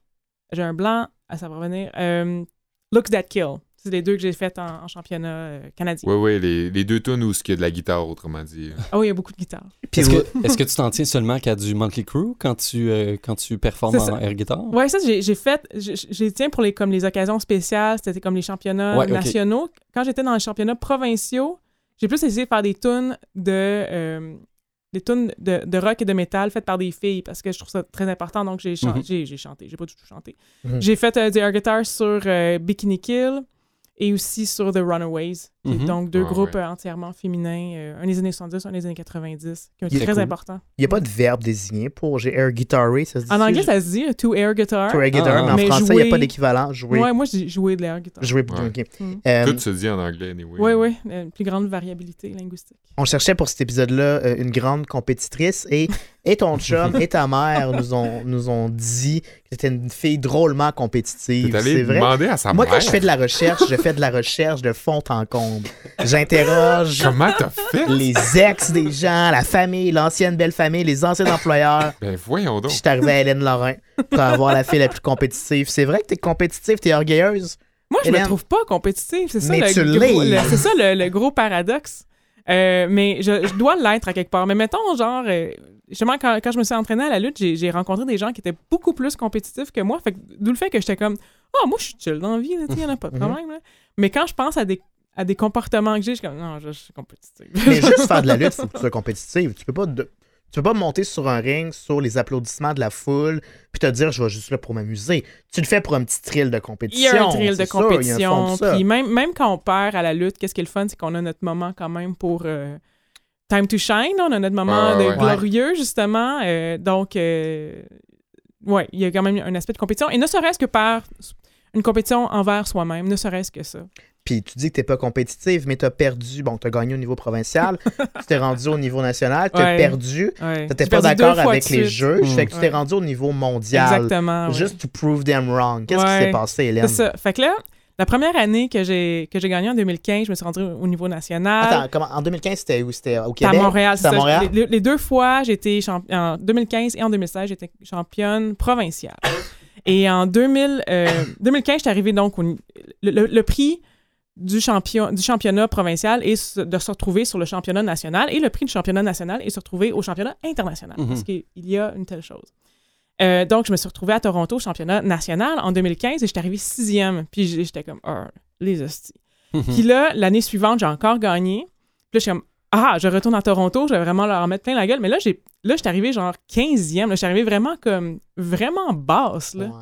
j'ai un blanc, ah, ça va revenir, euh, Looks That Kill. C'est les deux que j'ai fait en, en championnat euh, canadien. Ouais, ouais, les, les deux tonnes où il y a de la guitare, autrement dit. Ah oui, il y a beaucoup de guitare. Puis Est-ce que, est-ce que tu t'en tiens seulement qu'à du Motley Crue quand tu, euh, quand tu performes en air guitar? Ouais, ça, j'ai j'ai fait. J'ai tiens pour les, comme les occasions spéciales, c'était comme les championnats Ouais, nationaux. Quand j'étais dans les championnats provinciaux, j'ai plus essayé de faire des tunes de. euh, des tunes de, de rock et de métal faites par des filles parce que je trouve ça très important. Donc, j'ai chan- Mhm. chanté. J'ai pas du tout chanté. Mhm. J'ai fait euh, des air guitars sur euh, Bikini Kill et aussi sur The Runaways, qui est Mhm. donc deux Ah, groupes ouais. euh, entièrement féminins, euh, un des années 70, un des années 90, qui ont Il été est très cool. importants. Il n'y a pas de verbe désigné pour j'ai air guitaré, ça se dit En anglais, ça se dit euh, to air guitar. To air guitar, Ah, mais en mais français, il n'y a jouer- pas d'équivalent. Jouer. Ouais, moi, j'ai joué de l'air guitar. Jouer Ouais. ok. Mm. Tout se dit en anglais, anyway. Oui, oui, une plus grande variabilité linguistique. on cherchait pour cet épisode-là euh, une grande compétitrice et, et ton chum et ta mère nous ont, nous ont dit que t'étais une fille drôlement compétitive. C'est vrai. demander à sa Moi, mère quand je fais de la recherche, je fais de la recherche de fond en J'interroge comment t'as fait? les ex des gens, la famille, l'ancienne belle famille, les anciens employeurs. Ben voyons donc. Puis je suis arrivé à Hélène Lorrain pour avoir la fille la plus compétitive. C'est vrai que t'es compétitive, t'es orgueilleuse. Moi, je Hélène? me trouve pas compétitive. C'est ça, Mais le tu gros, le- c'est ça le, le gros paradoxe. Euh, mais je, je dois l'être à quelque part. Mais mettons, genre, euh, justement, quand, quand je me suis entraînée à la lutte, j'ai, j'ai rencontré des gens qui étaient beaucoup plus compétitifs que moi. Fait que, d'où le fait que j'étais comme, ah, moi, je suis chill dans la vie, il n'y en a pas de Mhm. problème. là. Mais quand je pense à des, à des comportements que j'ai, je suis comme, non, je, je suis compétitive. Mais juste faire de la lutte, faut que tu sois compétitive. Tu peux pas de- tu peux pas monter sur un ring sur les applaudissements de la foule puis te dire je vais juste là pour m'amuser. Tu le fais pour un petit thrill de Il compétition. y a un thrill de c'est sûr, il y a un compétition. de ça. Puis même, même quand on perd à la lutte, qu'est-ce qui est le fun, c'est qu'on a notre moment quand même pour euh, Time to Shine. On a notre moment Ouais, de ouais. glorieux, justement. Euh, donc, euh, ouais, il y a quand même un aspect de compétition. Et ne serait-ce que par une compétition envers soi-même, ne serait-ce que ça. Puis tu dis que t'es pas compétitive, mais t'as perdu. Bon, t'as gagné au niveau provincial, tu t'es rendu au niveau national, t'as Ouais. perdu. Ouais. T'étais J'ai pas d'accord avec les suite. jeux, Mm. fait que tu t'es rendu au niveau mondial. Exactement. Juste to prove them wrong. Qu'est-ce qui s'est passé, Hélène? C'est ça. Fait que là, la première année que j'ai que j'ai gagné en 2015, je me suis rendue au niveau national. Attends, comment- en 2015, c'était où? C'était au C'était à Québec? Montréal. C'était à. Montréal? Les, les deux fois, j'étais en 2015 et en 2016, j'étais championne provinciale. Et en 2000, euh, 2015, j'étais arrivée donc au ni- le, le- le prix du, champion, du championnat provincial est s- de se retrouver sur le championnat national et le prix du championnat national de se retrouver au championnat international Mhm. parce qu'il y a une telle chose. Euh, donc, je me suis retrouvée à Toronto au championnat national en 2015 et j'étais arrivée sixième. Puis j'étais comme, oh, les hosties. Puis là, l'année suivante, j'ai encore gagné. Puis là, je suis comme, ah, je retourne à Toronto, je vais vraiment leur mettre plein la gueule. Mais là, j'ai, là, j'étais arrivée genre 15e. Là, j'étais arrivée vraiment comme, vraiment basse, là. Ouais.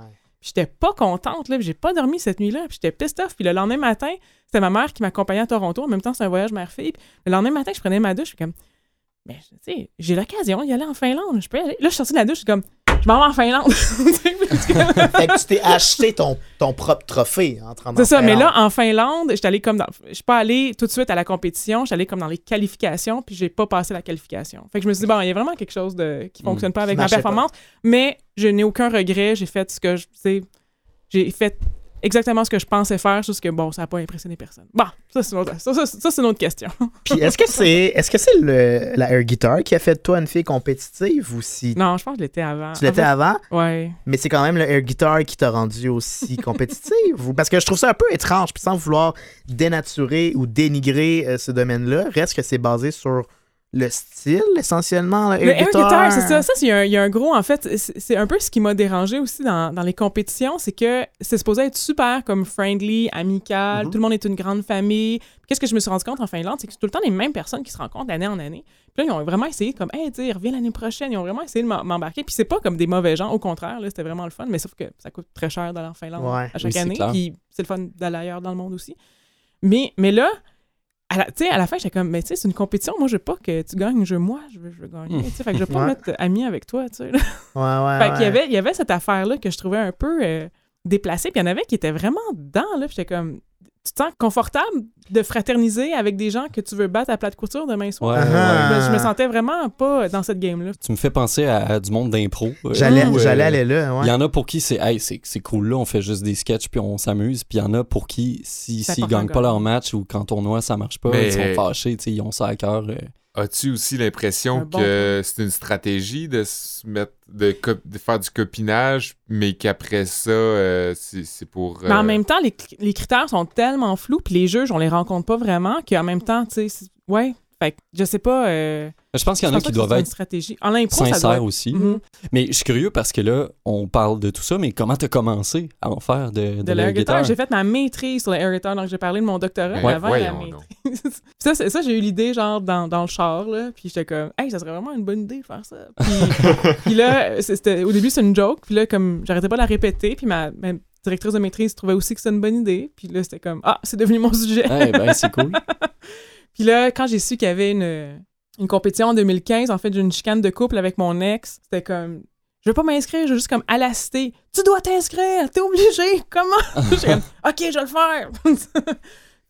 J'étais pas contente, là. J'ai pas dormi cette nuit-là. Puis j'étais pissed off. Puis le lendemain matin, c'était ma mère qui m'accompagnait à Toronto. En même temps, c'est un voyage mère-fille. Le lendemain matin, je prenais ma douche. Je suis comme, mais tu sais, j'ai l'occasion d'y aller en Finlande. Je peux y aller. Là, je suis sortie de la douche. Je suis comme, je m'en vais en Finlande. Fait que tu t'es acheté ton, ton propre trophée en train C'est ça, mais là, en Finlande, j'étais allée comme dans. Je suis pas allée tout de suite à la compétition, j'étais allée comme dans les qualifications, puis j'ai pas passé la qualification. Fait que je me suis dit, bon, il y a vraiment quelque chose de... qui fonctionne pas avec ma performance, mais je n'ai aucun regret, j'ai fait ce que je. sais, J'ai fait exactement ce que je pensais faire, juste que bon, ça n'a pas impressionné personne. Bon, ça, c'est une autre, ça, ça, une autre question. Puis est-ce que c'est est-ce que c'est le la air guitar qui a fait de toi une fille compétitive ou si non, je pense que je l'étais avant. tu l'étais avant, Ouais. mais c'est quand même le air guitar qui t'a rendu aussi compétitive parce que je trouve ça un peu étrange puis sans vouloir dénaturer ou dénigrer euh, ce domaine-là, reste que c'est basé sur le style essentiellement le Le air guitar. guitar, c'est ça. Ça, c'est un- il y, a un gros, en fait, c'est un peu ce qui m'a dérangé aussi dans, dans les compétitions, c'est que c'est supposé être super comme friendly, amical, Mhm. tout le monde est une grande famille. Qu'est-ce que je me suis rendu compte en Finlande, c'est que c'est tout le temps les mêmes personnes qui se rencontrent d'année en année. Puis là, ils ont vraiment essayé comme, hey, tu reviens l'année prochaine. Ils ont vraiment essayé de m'em- m'embarquer. Puis c'est pas comme des mauvais gens, au contraire, là, c'était vraiment le fun, mais sauf que ça coûte très cher d'aller en Finlande Ouais. à chaque Oui, année. Puis c'est le fun d'aller ailleurs dans le monde aussi. Mais, mais là, à la, tu sais, à la fin, j'étais comme, mais tu sais, c'est une compétition. Moi, je veux pas que tu gagnes, je veux moi, je veux, je veux gagner. Tu sais, Fait que je veux pas Ouais. me mettre ami avec toi, tu sais. Ouais ouais. Fait qu'il y avait, il y avait cette affaire-là que je trouvais un peu euh, déplacée. Puis il y en avait qui étaient vraiment dedans, là. J'étais comme, tu te sens confortable de fraterniser avec des gens que tu veux battre à plate couture demain soir? Ouais, Ah. ouais. Je me sentais vraiment pas dans cette game-là. Tu me fais penser à, à du monde d'impro. euh, J'allais où, euh, j'allais aller là, Il ouais. y en a pour qui c'est hey, c'est c'est cool là, on fait juste des sketchs puis on s'amuse. Puis il y en a pour qui si s'ils important gagnent de pas leur match ou quand tournoi ça marche pas, Mais- ils sont fâchés, ils ont ça à cœur. euh. As-tu aussi l'impression bon que c'est une stratégie de se mettre de, de faire du copinage, mais qu'après ça, euh, c'est pour. Mais en euh, même temps, les, cr- les critères sont tellement flous, puis les juges, on les rencontre pas vraiment, qu'en même temps, tu sais, ouais. Fait que je sais pas. euh, Je pense qu'il y en a qui doivent c'est une être stratégie. En impro, ça doit sincères être- aussi. Mhm. Mais je suis curieux parce que là, on parle de tout ça, mais comment t'as commencé à en faire de, de, de l'air guitar. guitar? J'ai fait ma maîtrise sur l'air guitar, donc j'ai parlé de mon doctorat Ben, avant la maîtrise. Puis ça, c'est- ça j'ai eu l'idée genre dans, dans le char, là, puis j'étais comme, hey, ça serait vraiment une bonne idée de faire ça. Puis, puis là, c'était, au début, c'est une joke, puis là, comme j'arrêtais pas de la répéter, puis ma, ma directrice de maîtrise trouvait aussi que c'était une bonne idée, puis là, c'était comme, ah, c'est devenu mon sujet. Eh ben, c'est cool. Puis là, quand j'ai su qu'il y avait une, une compétition en 2015, en fait, j'ai eu une chicane de couple avec mon ex, c'était comme, je veux pas m'inscrire, je veux juste comme à la cité, tu dois t'inscrire, t'es obligé, comment? Comme, ok, je vais le faire.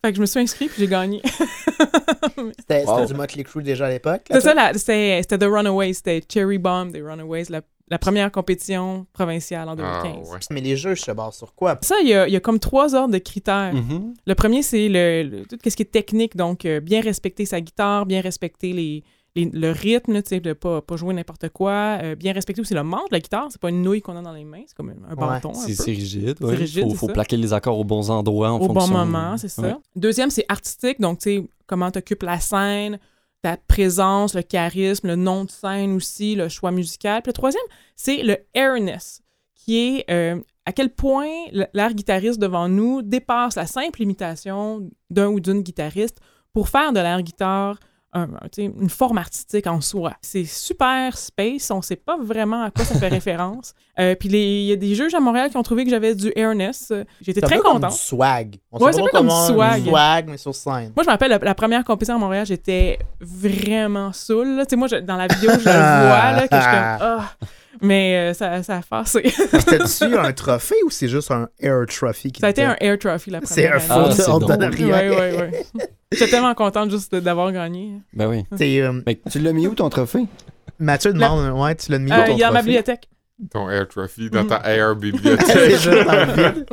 fait que je me suis inscrit puis j'ai gagné. C'était Wow. du Motley Crue déjà à l'époque. C'est ça, c'était c'était The Runaways, c'était Cherry Bomb des Runaways, la, la première compétition provinciale en 2015. Ah, ouais. Mais les juges se basent sur quoi? Ça, il y, a, il y a comme trois ordres de critères. Mhm. Le premier, c'est le, le- tout ce qui est technique, donc euh, bien respecter sa guitare, bien respecter les, les- le rythme, là, tu sais, de pas, pas jouer n'importe quoi, euh, bien respecter aussi le manche de la guitare, c'est pas une nouille qu'on a dans les mains, c'est comme un, un bâton. C'est rigide. Ouais. rigide, faut, plaquer les accords aux bons endroits en Au bon moment, c'est ça. Ouais. Deuxième, c'est artistique, donc tu sais, comment tu occupes la scène, ta présence, le charisme, le nom de scène aussi, le choix musical. Puis le troisième, c'est le airness, qui est euh, à quel point l'air guitariste devant nous dépasse la simple imitation d'un ou d'une guitariste pour faire de l'air guitare un- une forme artistique en soi. C'est super space, on sait pas vraiment à quoi ça fait référence. Euh, puis il y a des juges à Montréal qui ont trouvé que j'avais du airness. J'étais très comme contente. du swag. On Ouais, c'est pas comme du swag. swag, mais sur scène. Moi, je me rappelle, la, la première compétition à Montréal, j'étais vraiment saoul. là. Tu sais, moi, je- dans la vidéo, je le vois, là, que je suis comme, ah. Mais euh, ça, ça a passé. C'était-tu un trophée ou c'est juste un air trophy? qui ça a été un Air Trophy la C'est première un Ah, année. faux c'est on te donne rien. Ouais, ouais, ouais. J'étais tellement contente juste d'avoir gagné. Ben oui. T'es, euh, Tu l'as mis où ton trophée? Mathieu demande, ouais, tu l'as mis où, Euh, ton il y a dans ma trophée? bibliothèque. Ton Air Trophy dans Mm. ta Air bibliothèque. C'est le.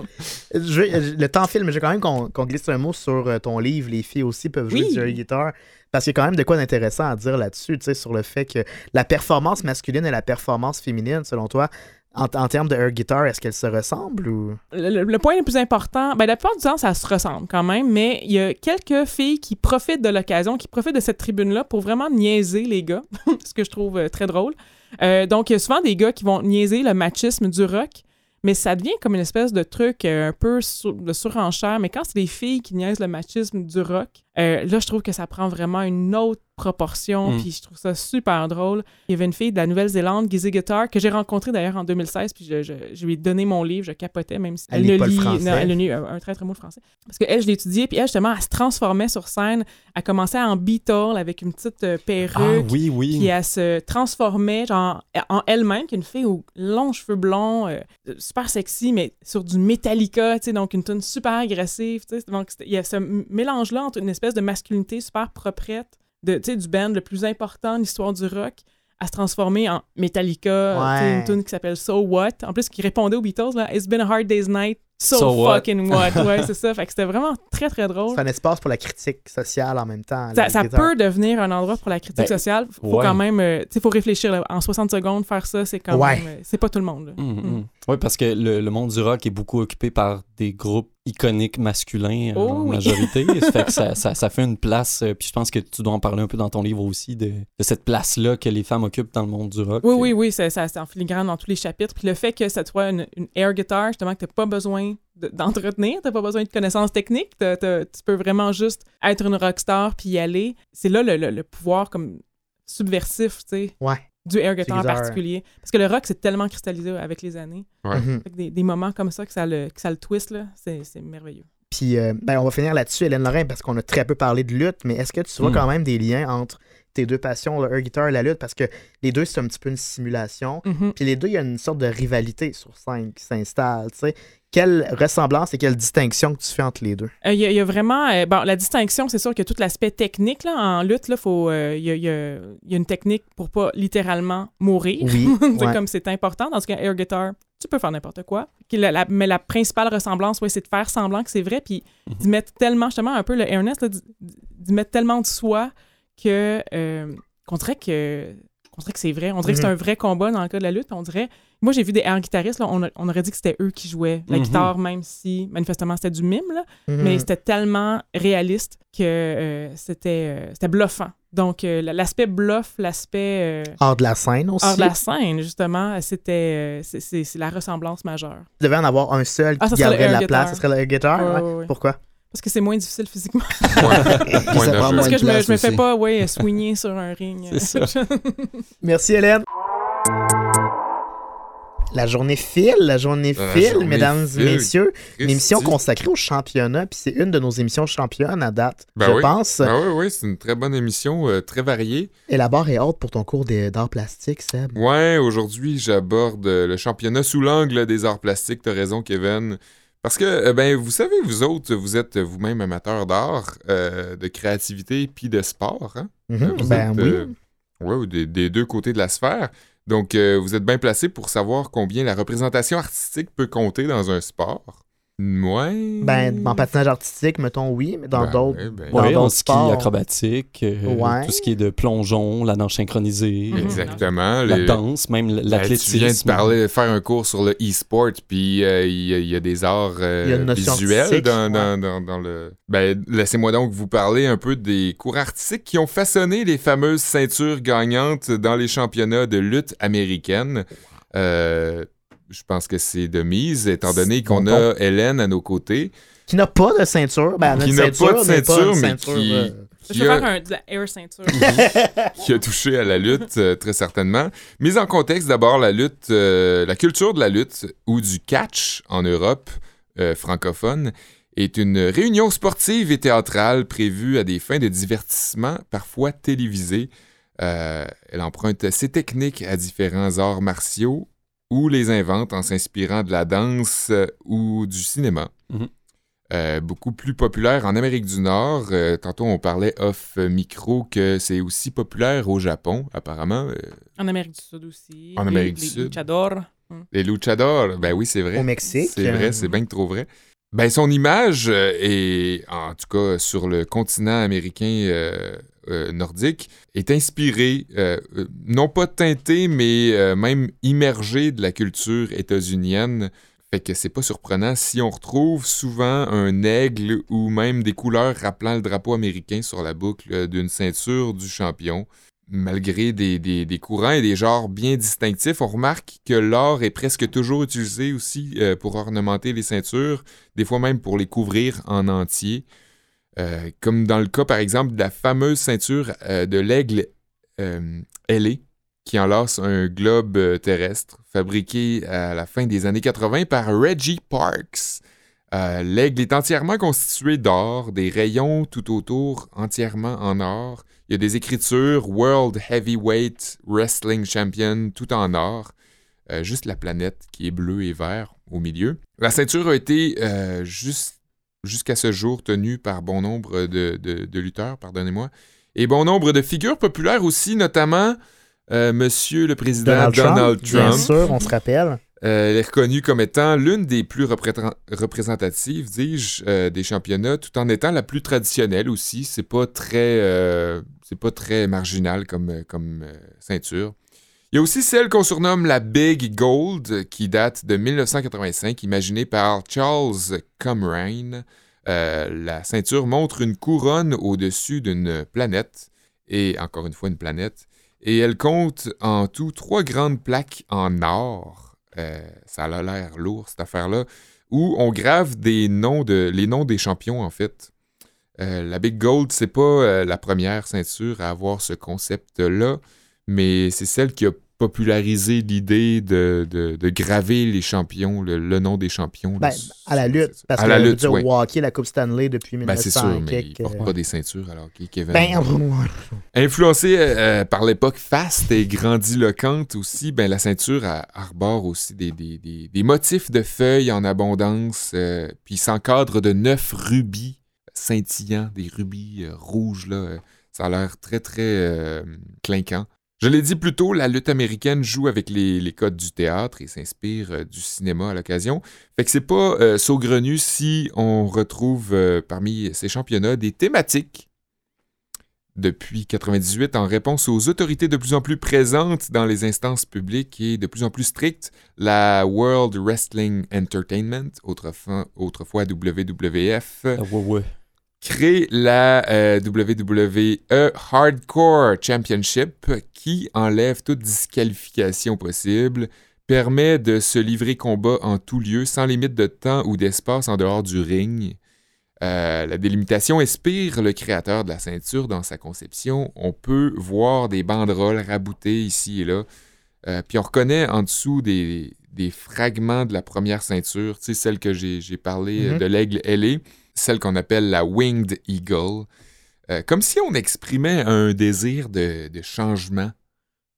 Je temps file, mais j'ai quand même qu'on glisse un mot sur ton livre. Les filles aussi peuvent jouer Oui. du air guitar. Parce qu'il y a quand même de quoi d'intéressant à dire là-dessus, tu sais, sur le fait que la performance masculine et la performance féminine, selon toi, en, termes de air guitar, est-ce qu'elles se ressemblent ou? Le, point le plus important, ben, la plupart du temps, ça se ressemble quand même, mais il y a quelques filles qui profitent de l'occasion, qui profitent de cette tribune-là pour vraiment niaiser les gars, ce que je trouve euh, très drôle. Euh, donc, il y a souvent des gars qui vont niaiser le machisme du rock, mais ça devient comme une espèce de truc euh, un peu de surenchère. Mais quand c'est des filles qui niaisent le machisme du rock, euh, là, je trouve que ça prend vraiment une autre proportion, Mm. puis je trouve ça super drôle. Il y avait une fille de la Nouvelle-Zélande, Gizzy Guitar, que j'ai rencontrée d'ailleurs en 2016, puis je, je- je lui ai donné mon livre, je capotais, même si Elle elle, lit ne pas le lit, français. non, elle a lu un, un très très mot de français. Parce qu'elle, je l'ai étudié, puis elle, justement, elle se transformait sur scène, elle commençait en Beatle avec une petite euh, perruque, Ah oui, oui. puis elle se transformait genre en elle-même, qui est une fille aux longs cheveux blonds, euh, super sexy, mais sur du Metallica, tu sais, donc une tune super agressive, tu sais. Donc il y a ce mélange-là entre une espèce de masculinité super proprette, de, tu sais, du band le plus important de l'histoire du rock, à se transformer en Metallica, tu sais, Ouais. une tune qui s'appelle So What, en plus qui répondait aux Beatles, là, It's been a hard day's night, so, fucking what, ouais, c'est ça, fait que c'était vraiment très très drôle. C'est un espace pour la critique sociale en même temps. Ça, peut devenir un endroit pour la critique Ben, sociale. Faut ouais. quand même, euh, tu sais, faut réfléchir. là. En 60 secondes, faire ça, c'est quand Ouais. même, euh, c'est pas tout le monde. Mm, Mm. mm. Oui, parce que le, le monde du rock est beaucoup occupé par des groupes euh, Oh en oui. majorité. ça fait que ça, ça, ça fait une place. euh, puis je pense que tu dois en parler un peu dans ton livre aussi, de, de cette place-là que les femmes occupent dans le monde du rock. Oui, oui, oui, ça, ça, c'est en filigrane dans tous les chapitres. Puis le fait que ça soit une, une air guitar, justement, que t'as pas besoin de- d'entretenir, t'as pas besoin de connaissances techniques, t'as- t'as- tu peux vraiment juste être une rockstar puis y aller. C'est là le, le- le pouvoir comme subversif, tu sais, Ouais. Du air guitar en particulier. Parce que le rock, c'est tellement cristallisé avec les années. Ouais. Mhm. Que des, des moments comme ça, que ça le, que ça le twist, là, c'est c'est merveilleux. Puis, euh, ben, on va finir là-dessus, Hélène Lorrain, parce qu'on a très peu parlé de lutte, mais est-ce que tu vois Hmm. quand même des liens entre tes deux passions, le air guitar et la lutte? Parce que les deux, c'est un petit peu une simulation. Mhm. Puis les deux, il y a une sorte de rivalité sur scène qui s'installe, tu sais, quelle ressemblance et quelle distinction que tu fais entre les deux? Euh, Il y, a- il y a vraiment. euh, bon, la distinction, c'est sûr que tout l'aspect technique là, en lutte, euh, il y, a, y a- il y a une technique pour pas littéralement mourir. Oui. Ouais. comme c'est important. Dans ce cas, air guitar, tu peux faire n'importe quoi. Qui- la- la- mais la principale ressemblance, ouais, c'est de faire semblant que c'est vrai, puis d'y mettre tellement, justement, un peu le airness, d'y d'y mettre tellement de soi que euh, qu'on dirait que qu'on dirait que c'est vrai. On dirait que c'est Mhm. un vrai combat dans le cas de la lutte. On dirait. Moi, j'ai vu des air guitaristes, là, on, a- on aurait dit que c'était eux qui jouaient la Mhm. guitare, même si manifestement c'était du mime, là. Mhm. mais c'était tellement réaliste que euh, c'était euh, c'était bluffant. Donc, euh, l'aspect bluff, l'aspect. euh, Hors de la scène aussi. Hors de la scène, justement, c'était euh, c'est- la ressemblance majeure. Il devait en avoir un seul Ah, qui le garderait la place. Ce serait le guitar? Ouais. ouais. Pourquoi? Parce que c'est moins difficile physiquement. Parce que je me, je me fais aussi. pas ouais, swinger sur un ring. Ça. Merci, Hélène. La journée file, la journée La file, journée mesdames file. et messieurs. Une émission consacrée au championnat, puis c'est une de nos émissions championnes à date. Ben je oui. pense. Ah oui, oui, c'est une très bonne émission, euh, très variée. Et la barre est haute pour ton cours des- d'art plastique, Seb. Ouais, aujourd'hui, j'aborde le championnat sous l'angle des arts plastiques. T'as raison, Kevin. Parce que, euh, ben, vous savez, vous autres, vous êtes vous-même amateurs d'art, euh, de créativité puis de sport. Hein? Mhm, Vous Ben êtes, oui. euh, ouais, des, des deux côtés de la sphère. Donc, euh, vous êtes bien placé pour savoir combien la représentation artistique peut compter dans un sport. Ouais. Ben, en patinage artistique, mettons oui, mais dans Ben, d'autres. ouais, ben, Dans Oui, en ski sports. acrobatique, euh, Ouais. tout ce qui est de plongeon, la nage synchronisée, Mhm. euh, Exactement. la les- danse, même Ben, l'athlétisme. tu viens de parler, faire un cours sur le e-sport, puis euh, il y, a- il y a des arts euh, Il y a une notion visuels artistique, dans, ouais. dans- dans- dans le. Ben, laissez-moi donc vous parler un peu des cours artistiques qui ont façonné les fameuses ceintures gagnantes dans les championnats de lutte américaine. Euh, je pense que c'est de mise, étant donné qu'on Bon a Hélène à nos côtés. Qui n'a pas de ceinture. Ben, Qui n'a pas ceinture, de mais ceinture, mais ceinture, qui- euh, Je qui vais a- faire un, de la air ceinture. qui a touché à la lutte, euh, très certainement. Mise en contexte, d'abord, la lutte, euh, la culture de la lutte ou du catch en Europe euh, francophone est une réunion sportive et théâtrale prévue à des fins de divertissement, parfois télévisées. Euh, elle emprunte ses techniques à différents arts martiaux ou les invente en s'inspirant de la danse euh, ou du cinéma. Mhm. Euh, beaucoup plus populaire en Amérique du Nord. Euh, tantôt, on parlait off micro que c'est aussi populaire au Japon, apparemment. Euh, en Amérique du Sud aussi. En Les- Amérique du les Sud. luchadors. les luchadors, ben oui, c'est vrai. Au Mexique. C'est vrai, c'est bien que trop vrai. Ben, son image est, en tout cas sur le continent américain euh, nordique, est inspirée, euh, euh, non pas teintée, mais même immergée de la culture états-unienne. Fait que c'est pas surprenant si on retrouve souvent un aigle ou même des couleurs rappelant le drapeau américain sur la boucle d'une ceinture du champion. Malgré des, des- courants et des genres bien distinctifs, on remarque que l'or est presque toujours utilisé aussi pour ornementer les ceintures, des fois même pour les couvrir en entier. Euh, comme dans le cas, par exemple, de la fameuse ceinture euh, de l'aigle euh, ailé, qui enlace un globe terrestre, fabriqué à la fin des années 80 par Reggie Parks. L'aigle est entièrement constitué d'or, des rayons tout autour entièrement en or. Il y a des écritures World Heavyweight Wrestling Champion tout en or. Juste la planète qui est bleue et vert au milieu. La ceinture a été juste jusqu'à ce jour tenue par bon nombre de, de- de lutteurs, pardonnez-moi, et bon nombre de figures populaires aussi, notamment euh, Monsieur le Président Donald, Donald, Trump, bien sûr, on se rappelle. Euh, elle est reconnue comme étant l'une des plus représent- représentatives, dis-je, euh, des championnats, tout en étant la plus traditionnelle aussi. C'est pas très, euh, c'est pas très marginal comme, comme ceinture. Il y a aussi celle qu'on surnomme la Big Gold, qui date de 1985, imaginée par Charles Comrine. Euh, la ceinture montre une couronne au-dessus d'une planète, et encore une fois une planète, et elle compte en tout trois grandes plaques en or. Euh, ça a l'air lourd, cette affaire-là, où on grave les noms des champions, en fait. Euh, la Big Gold, c'est pas euh, la première ceinture à avoir ce concept-là, mais c'est celle qui a popularisé l'idée de, de, de graver les champions, le, le nom des champions. Ben, là, à la lutte. Parce à que la lutte, ouais. au hockey, la Coupe Stanley depuis Ben, c'est 1900 sûr, mais quelques, portent euh, pas des ceintures alors que Kevin. Ben, Influencée euh, par l'époque faste et grandiloquente aussi, ben, la ceinture arbore aussi des, des- des- des motifs de feuilles en abondance, euh, puis s'encadre de neuf rubis scintillants, des rubis euh, rouges. Là, euh, ça a l'air très, très euh, clinquant. Je l'ai dit plus tôt, la lutte américaine joue avec les, codes du théâtre et s'inspire euh, du cinéma à l'occasion. Fait que c'est pas euh, saugrenu si on retrouve euh, parmi ces championnats des thématiques depuis 98 en réponse aux autorités de plus en plus présentes dans les instances publiques et de plus en plus strictes, la World Wrestling Entertainment, autrefois, WWF, Ah. Crée la euh, WWE Hardcore Championship qui enlève toute disqualification possible, permet de se livrer combat en tout lieu sans limite de temps ou d'espace en dehors du ring. Euh, la délimitation inspire le créateur de la ceinture dans sa conception. On peut voir des banderoles raboutées ici et là. Euh, puis on reconnaît en dessous des, des fragments de la première ceinture, tu sais, celle que j'ai parlé euh, Mhm. de l'aigle ailé, celle qu'on appelle la Winged Eagle. Euh, comme si on exprimait un désir de, de changement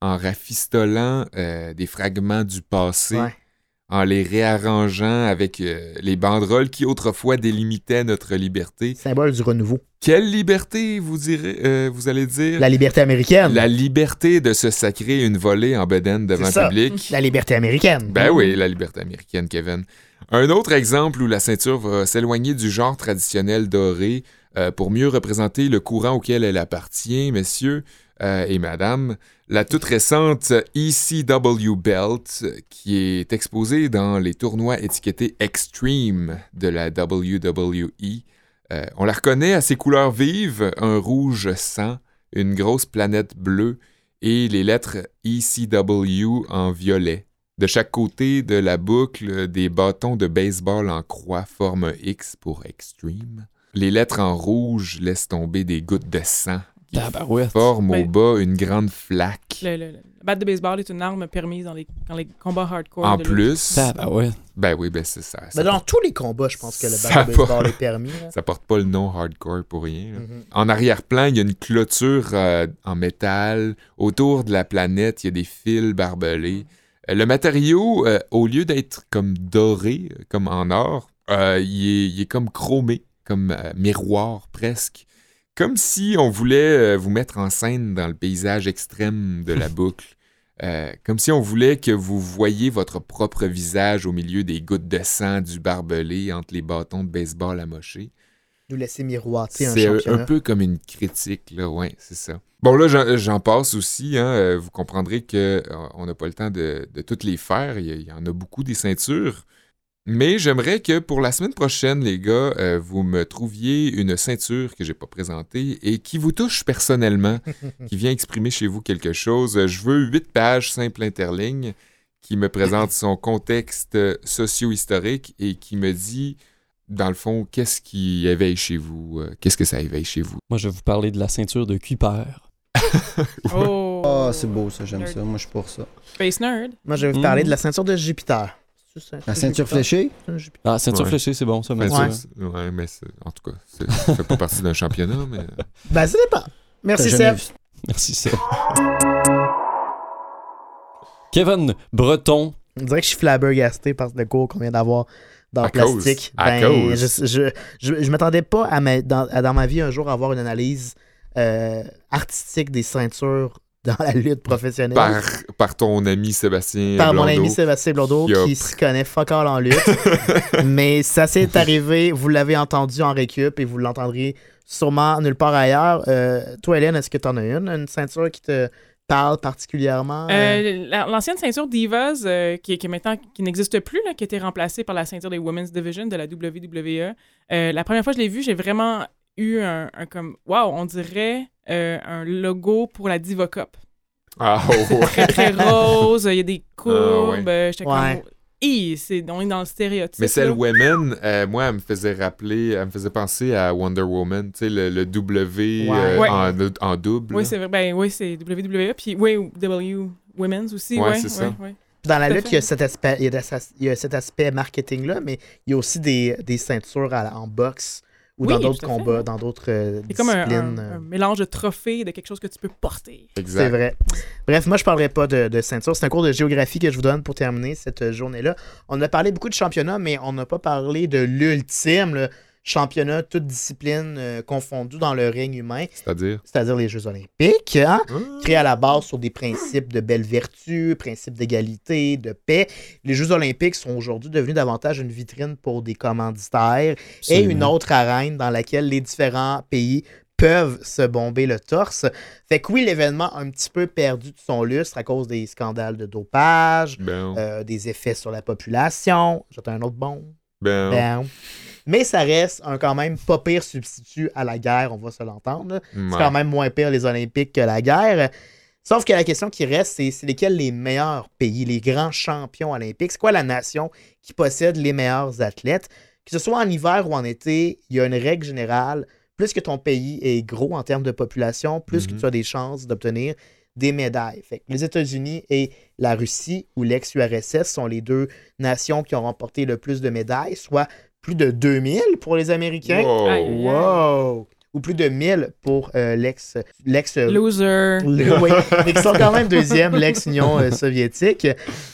en rafistolant euh, des fragments du passé Ouais. En les réarrangeant avec euh, les banderoles qui autrefois délimitaient notre liberté. Symbole du renouveau. Quelle liberté, vous, direz, euh, vous allez dire? La liberté américaine. La liberté de se sacrer une volée en bedaine devant le public. La liberté américaine. Ben oui, la liberté américaine, Kevin. Un autre exemple où la ceinture va s'éloigner du genre traditionnel doré euh, pour mieux représenter le courant auquel elle appartient, messieurs euh, et madame, la toute récente ECW Belt, euh, qui est exposée dans les tournois étiquetés Extreme de la WWE. Euh, on la reconnaît à ses couleurs vives, un rouge sang, une grosse planète bleue et les lettres ECW en violet. De chaque côté de la boucle, des bâtons de baseball en croix forment X pour Extreme. Les lettres en rouge laissent tomber des gouttes de sang qui Tabarouette. forment au Ben- bas une grande flaque. Le, le- le- la batte de baseball est une arme permise dans les, dans les combats hardcore. En plus, ben oui, ben c'est ça. Dans tous les combats, je pense que le Ça bat de baseball est permis. là. ça porte pas le nom hardcore pour rien. Mhm. En arrière-plan, il y a une clôture euh, en métal. Autour de la planète, il y a des fils barbelés. Euh, Le matériau, euh, au lieu d'être comme doré, comme en or, euh, il, est, il est comme chromé, comme euh, miroir presque. Comme si on voulait euh, vous mettre en scène dans le paysage extrême de la boucle. Euh, comme si on voulait que vous voyiez votre propre visage au milieu des gouttes de sang du barbelé entre les bâtons de baseball amochés. Nous laisser miroiter un C'est un, peu comme une critique, là, ouais, c'est ça. Bon, là, j'en- passe aussi, hein, euh, vous comprendrez que euh, on n'a pas le temps de, de toutes les faire, il y, a- il y en a beaucoup des ceintures, mais j'aimerais que pour la semaine prochaine, les gars, euh, vous me trouviez une ceinture que j'ai pas présentée et qui vous touche personnellement, qui vient exprimer chez vous quelque chose. Je veux huit pages simples interlignes qui me présente son contexte socio-historique et qui me dit dans le fond, qu'est-ce qui éveille chez vous? euh, Qu'est-ce que ça éveille chez vous? Moi, je vais vous parler de la ceinture de Kuiper. Oh, Ah, c'est beau ça, j'aime ça. Moi, je suis pour ça. Space Nerd. Moi, je vais vous parler de la ceinture de Jupiter. La ceinture fléchée? Ah, ceinture Ouais. fléchée, c'est bon, ça, ouais, mais en tout cas, c'est- ça fait pas partie d'un championnat, mais... Ben, ça dépend. Merci, Seb. Merci, Seb. Kevin Breton. On dirait que je suis flabbergasté par le cours qu'on vient d'avoir dans À le plastique. cause. À Ben, cause. Je, je, je, je m'attendais pas à ma- dans, à- dans ma vie un jour avoir une analyse euh, artistique des ceintures dans la lutte professionnelle. par, par ton ami Sébastien Par mon ami Sébastien Blondeau Qui s'y connaît fuck all en lutte. Mais ça s'est arrivé, vous l'avez entendu en récup et vous l'entendrez sûrement nulle part ailleurs. Euh, toi, Hélène, est-ce que tu en as une, une ceinture qui te parle particulièrement? Euh, la- L'ancienne ceinture Divas, euh, qui, qui maintenant qui n'existe plus, là, qui a été remplacée par la ceinture des Women's Division de la WWE. Euh, la première fois que je l'ai vue, j'ai vraiment eu un, un comme wow, on dirait euh, un logo pour la Diva Cup. Ah, ouais. Très très rose, il y a des courbes. Ah, ouais. euh, J'étais Ouais. comme on est dans le stéréotype. Mais celle là. Women, euh, moi, elle me faisait rappeler, elle me faisait penser à Wonder Woman, tu sais, le, le W Ouais. euh, Ouais. En, en double. Oui, c'est vrai. Ben oui, c'est WWE. Puis oui, W, women's aussi. Ouais, c'est ça. ouais. Dans la lutte, il y a cet aspect, il y a de- il y a cet aspect marketing-là, mais il y a aussi des, des ceintures à- en boxe ou Oui, dans d'autres fait. combats, dans d'autres euh, C'est comme un, disciplines. un- euh. un mélange de trophées, de quelque chose que tu peux porter. C'est vrai. Bref, moi, je parlerai pas de, de ceinture. C'est un cours de géographie que je vous donne pour terminer cette euh, journée-là. On a parlé beaucoup de championnat, mais on n'a pas parlé de l'ultime le championnat, toutes disciplines euh, confondues dans le ring humain, C'est-à-dire? c'est-à-dire les Jeux olympiques, hein? Ah. créés à la base sur des principes de belle vertu, principes d'égalité, de paix. Les Jeux olympiques sont aujourd'hui devenus davantage une vitrine pour des commanditaires et une autre arène dans laquelle les différents pays peuvent se bomber le torse. Fait que oui, l'événement a un petit peu perdu de son lustre à cause des scandales de dopage, Ben, euh, des effets sur la population. J'attends un autre bon. Ben, Ben. Mais ça reste un quand même pas pire substitut à la guerre, on va se l'entendre. C'est quand même moins pire les Olympiques que la guerre. Sauf que la question qui reste, c'est c'est lesquels les meilleurs pays, les grands champions olympiques? C'est quoi la nation qui possède les meilleurs athlètes? Que ce soit en hiver ou en été, il y a une règle générale. Plus que ton pays est gros en termes de population, plus que Mhm. tu as des chances d'obtenir des médailles. Fait que les États-Unis et la Russie ou l'ex-URSS sont les deux nations qui ont remporté le plus de médailles, soit plus de 2000 pour les Américains. Wow. Ou plus de 1000 pour euh, l'ex. l'ex Loser. le- oui, mais qui sont quand même deuxième, l'ex-Union euh, soviétique.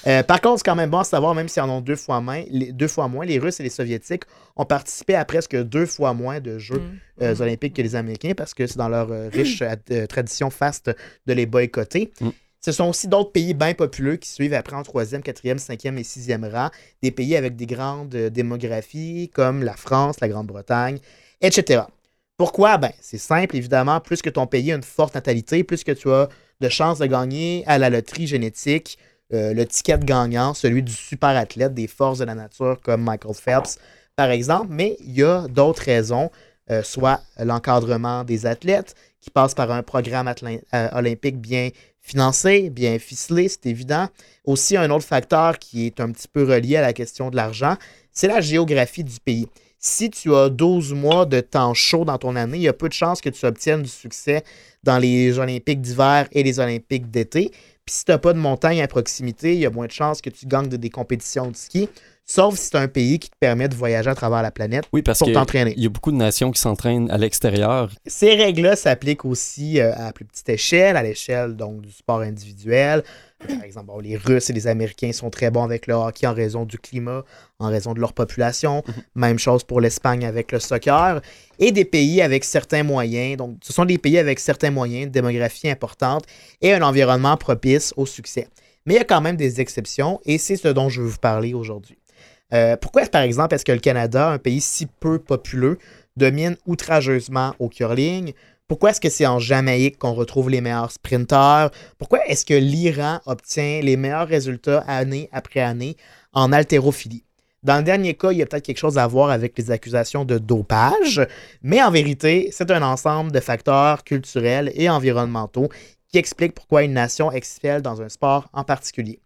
Euh, par contre, c'est quand même bon à savoir, même s'ils en ont deux fois, moins, les, deux fois moins, les Russes et les Soviétiques ont participé à presque deux fois moins de Jeux Mm. euh, olympiques que les Américains parce que c'est dans leur euh, riche euh, euh, tradition faste de les boycotter. Mm. Ce sont aussi d'autres pays bien populeux qui suivent après en troisième, quatrième, cinquième et sixième rang. Des pays avec des grandes euh, démographies comme la France, la Grande-Bretagne, etc. Pourquoi? Ben, c'est simple, évidemment. Plus que ton pays a une forte natalité, plus que tu as de chances de gagner à la loterie génétique euh, le ticket gagnant, celui du super athlète des forces de la nature comme Michael Phelps, par exemple. Mais il y a d'autres raisons, euh, soit l'encadrement des athlètes qui passe par un programme olympique bien financé, bien ficelé, c'est évident. Aussi, un autre facteur qui est un petit peu relié à la question de l'argent, c'est la géographie du pays. Si tu as 12 mois de temps chaud dans ton année, il y a peu de chances que tu obtiennes du succès dans les Olympiques d'hiver et les Olympiques d'été. Puis si tu n'as pas de montagne à proximité, il y a moins de chances que tu gagnes de- des compétitions de ski, sauf si c'est un pays qui te permet de voyager à travers la planète Oui, parce pour t'entraîner. y a beaucoup de nations qui s'entraînent à l'extérieur. Ces règles-là s'appliquent aussi euh, à plus petite échelle, à l'échelle donc du sport individuel. Par exemple, bon, les Russes et les Américains sont très bons avec le hockey en raison du climat, en raison de leur population. Même chose pour l'Espagne avec le soccer. Et des pays avec certains moyens. Donc, ce sont des pays avec certains moyens, une démographie importante et un environnement propice au succès. Mais il y a quand même des exceptions et c'est ce dont je veux vous parler aujourd'hui. Euh, pourquoi, par exemple, est-ce que le Canada, un pays si peu populeux, domine outrageusement au curling? Pourquoi est-ce que c'est en Jamaïque qu'on retrouve les meilleurs sprinteurs? Pourquoi est-ce que l'Iran obtient les meilleurs résultats année après année en haltérophilie? Dans le dernier cas, il y a peut-être quelque chose à voir avec les accusations de dopage, mais en vérité, c'est un ensemble de facteurs culturels et environnementaux qui expliquent pourquoi une nation excelle dans un sport en particulier.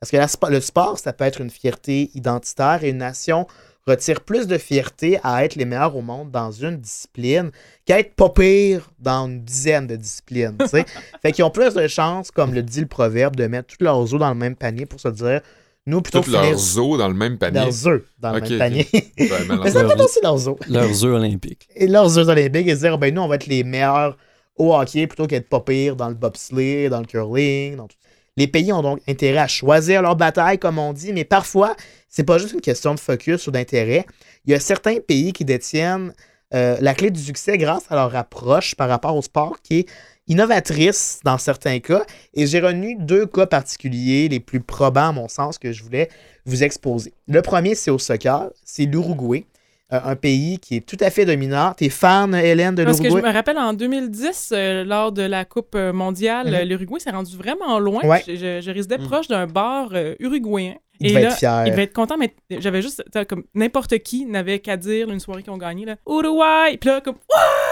Parce que la le sport, ça peut être une fierté identitaire et une nation retire plus de fierté à être les meilleurs au monde dans une discipline qu'à être pas pire dans une dizaine de disciplines. tu sais. fait qu'ils ont plus de chances, comme le dit le proverbe, de mettre tous leurs os dans le même panier pour se dire nous, plutôt Toutes que finir leurs os dans le même panier. leurs œufs dans le même panier. Ouais, mais ça peut aussi leurs os. Leurs œufs olympiques. Et leurs œufs olympiques et se dire ben nous, on va être les meilleurs au hockey plutôt qu'être pas pire dans le bobsleigh, dans le curling. Dans tout. Les pays ont donc intérêt à choisir leur bataille, comme on dit, mais parfois, c'est pas juste une question de focus ou d'intérêt. Il y a certains pays qui détiennent euh, la clé du succès grâce à leur approche par rapport au sport qui est innovatrice dans certains cas. Et j'ai retenu deux cas particuliers, les plus probants à mon sens, que je voulais vous exposer. Le premier, c'est au soccer, c'est l'Uruguay. Euh, un pays qui est tout à fait dominant. T'es fan, Hélène, de Parce que je l'Uruguay? me rappelle en 2010, euh, lors de la Coupe euh, mondiale, Mhm. l'Uruguay s'est rendu vraiment loin. Ouais. Je, je- je résidais Mhm. proche d'un bar euh, uruguayen. Il Et devait là, être fier. Il devait être content, mais j'avais juste, comme n'importe qui n'avait qu'à dire une soirée qu'ils ont gagné, là, Uruguay! Puis là, comme,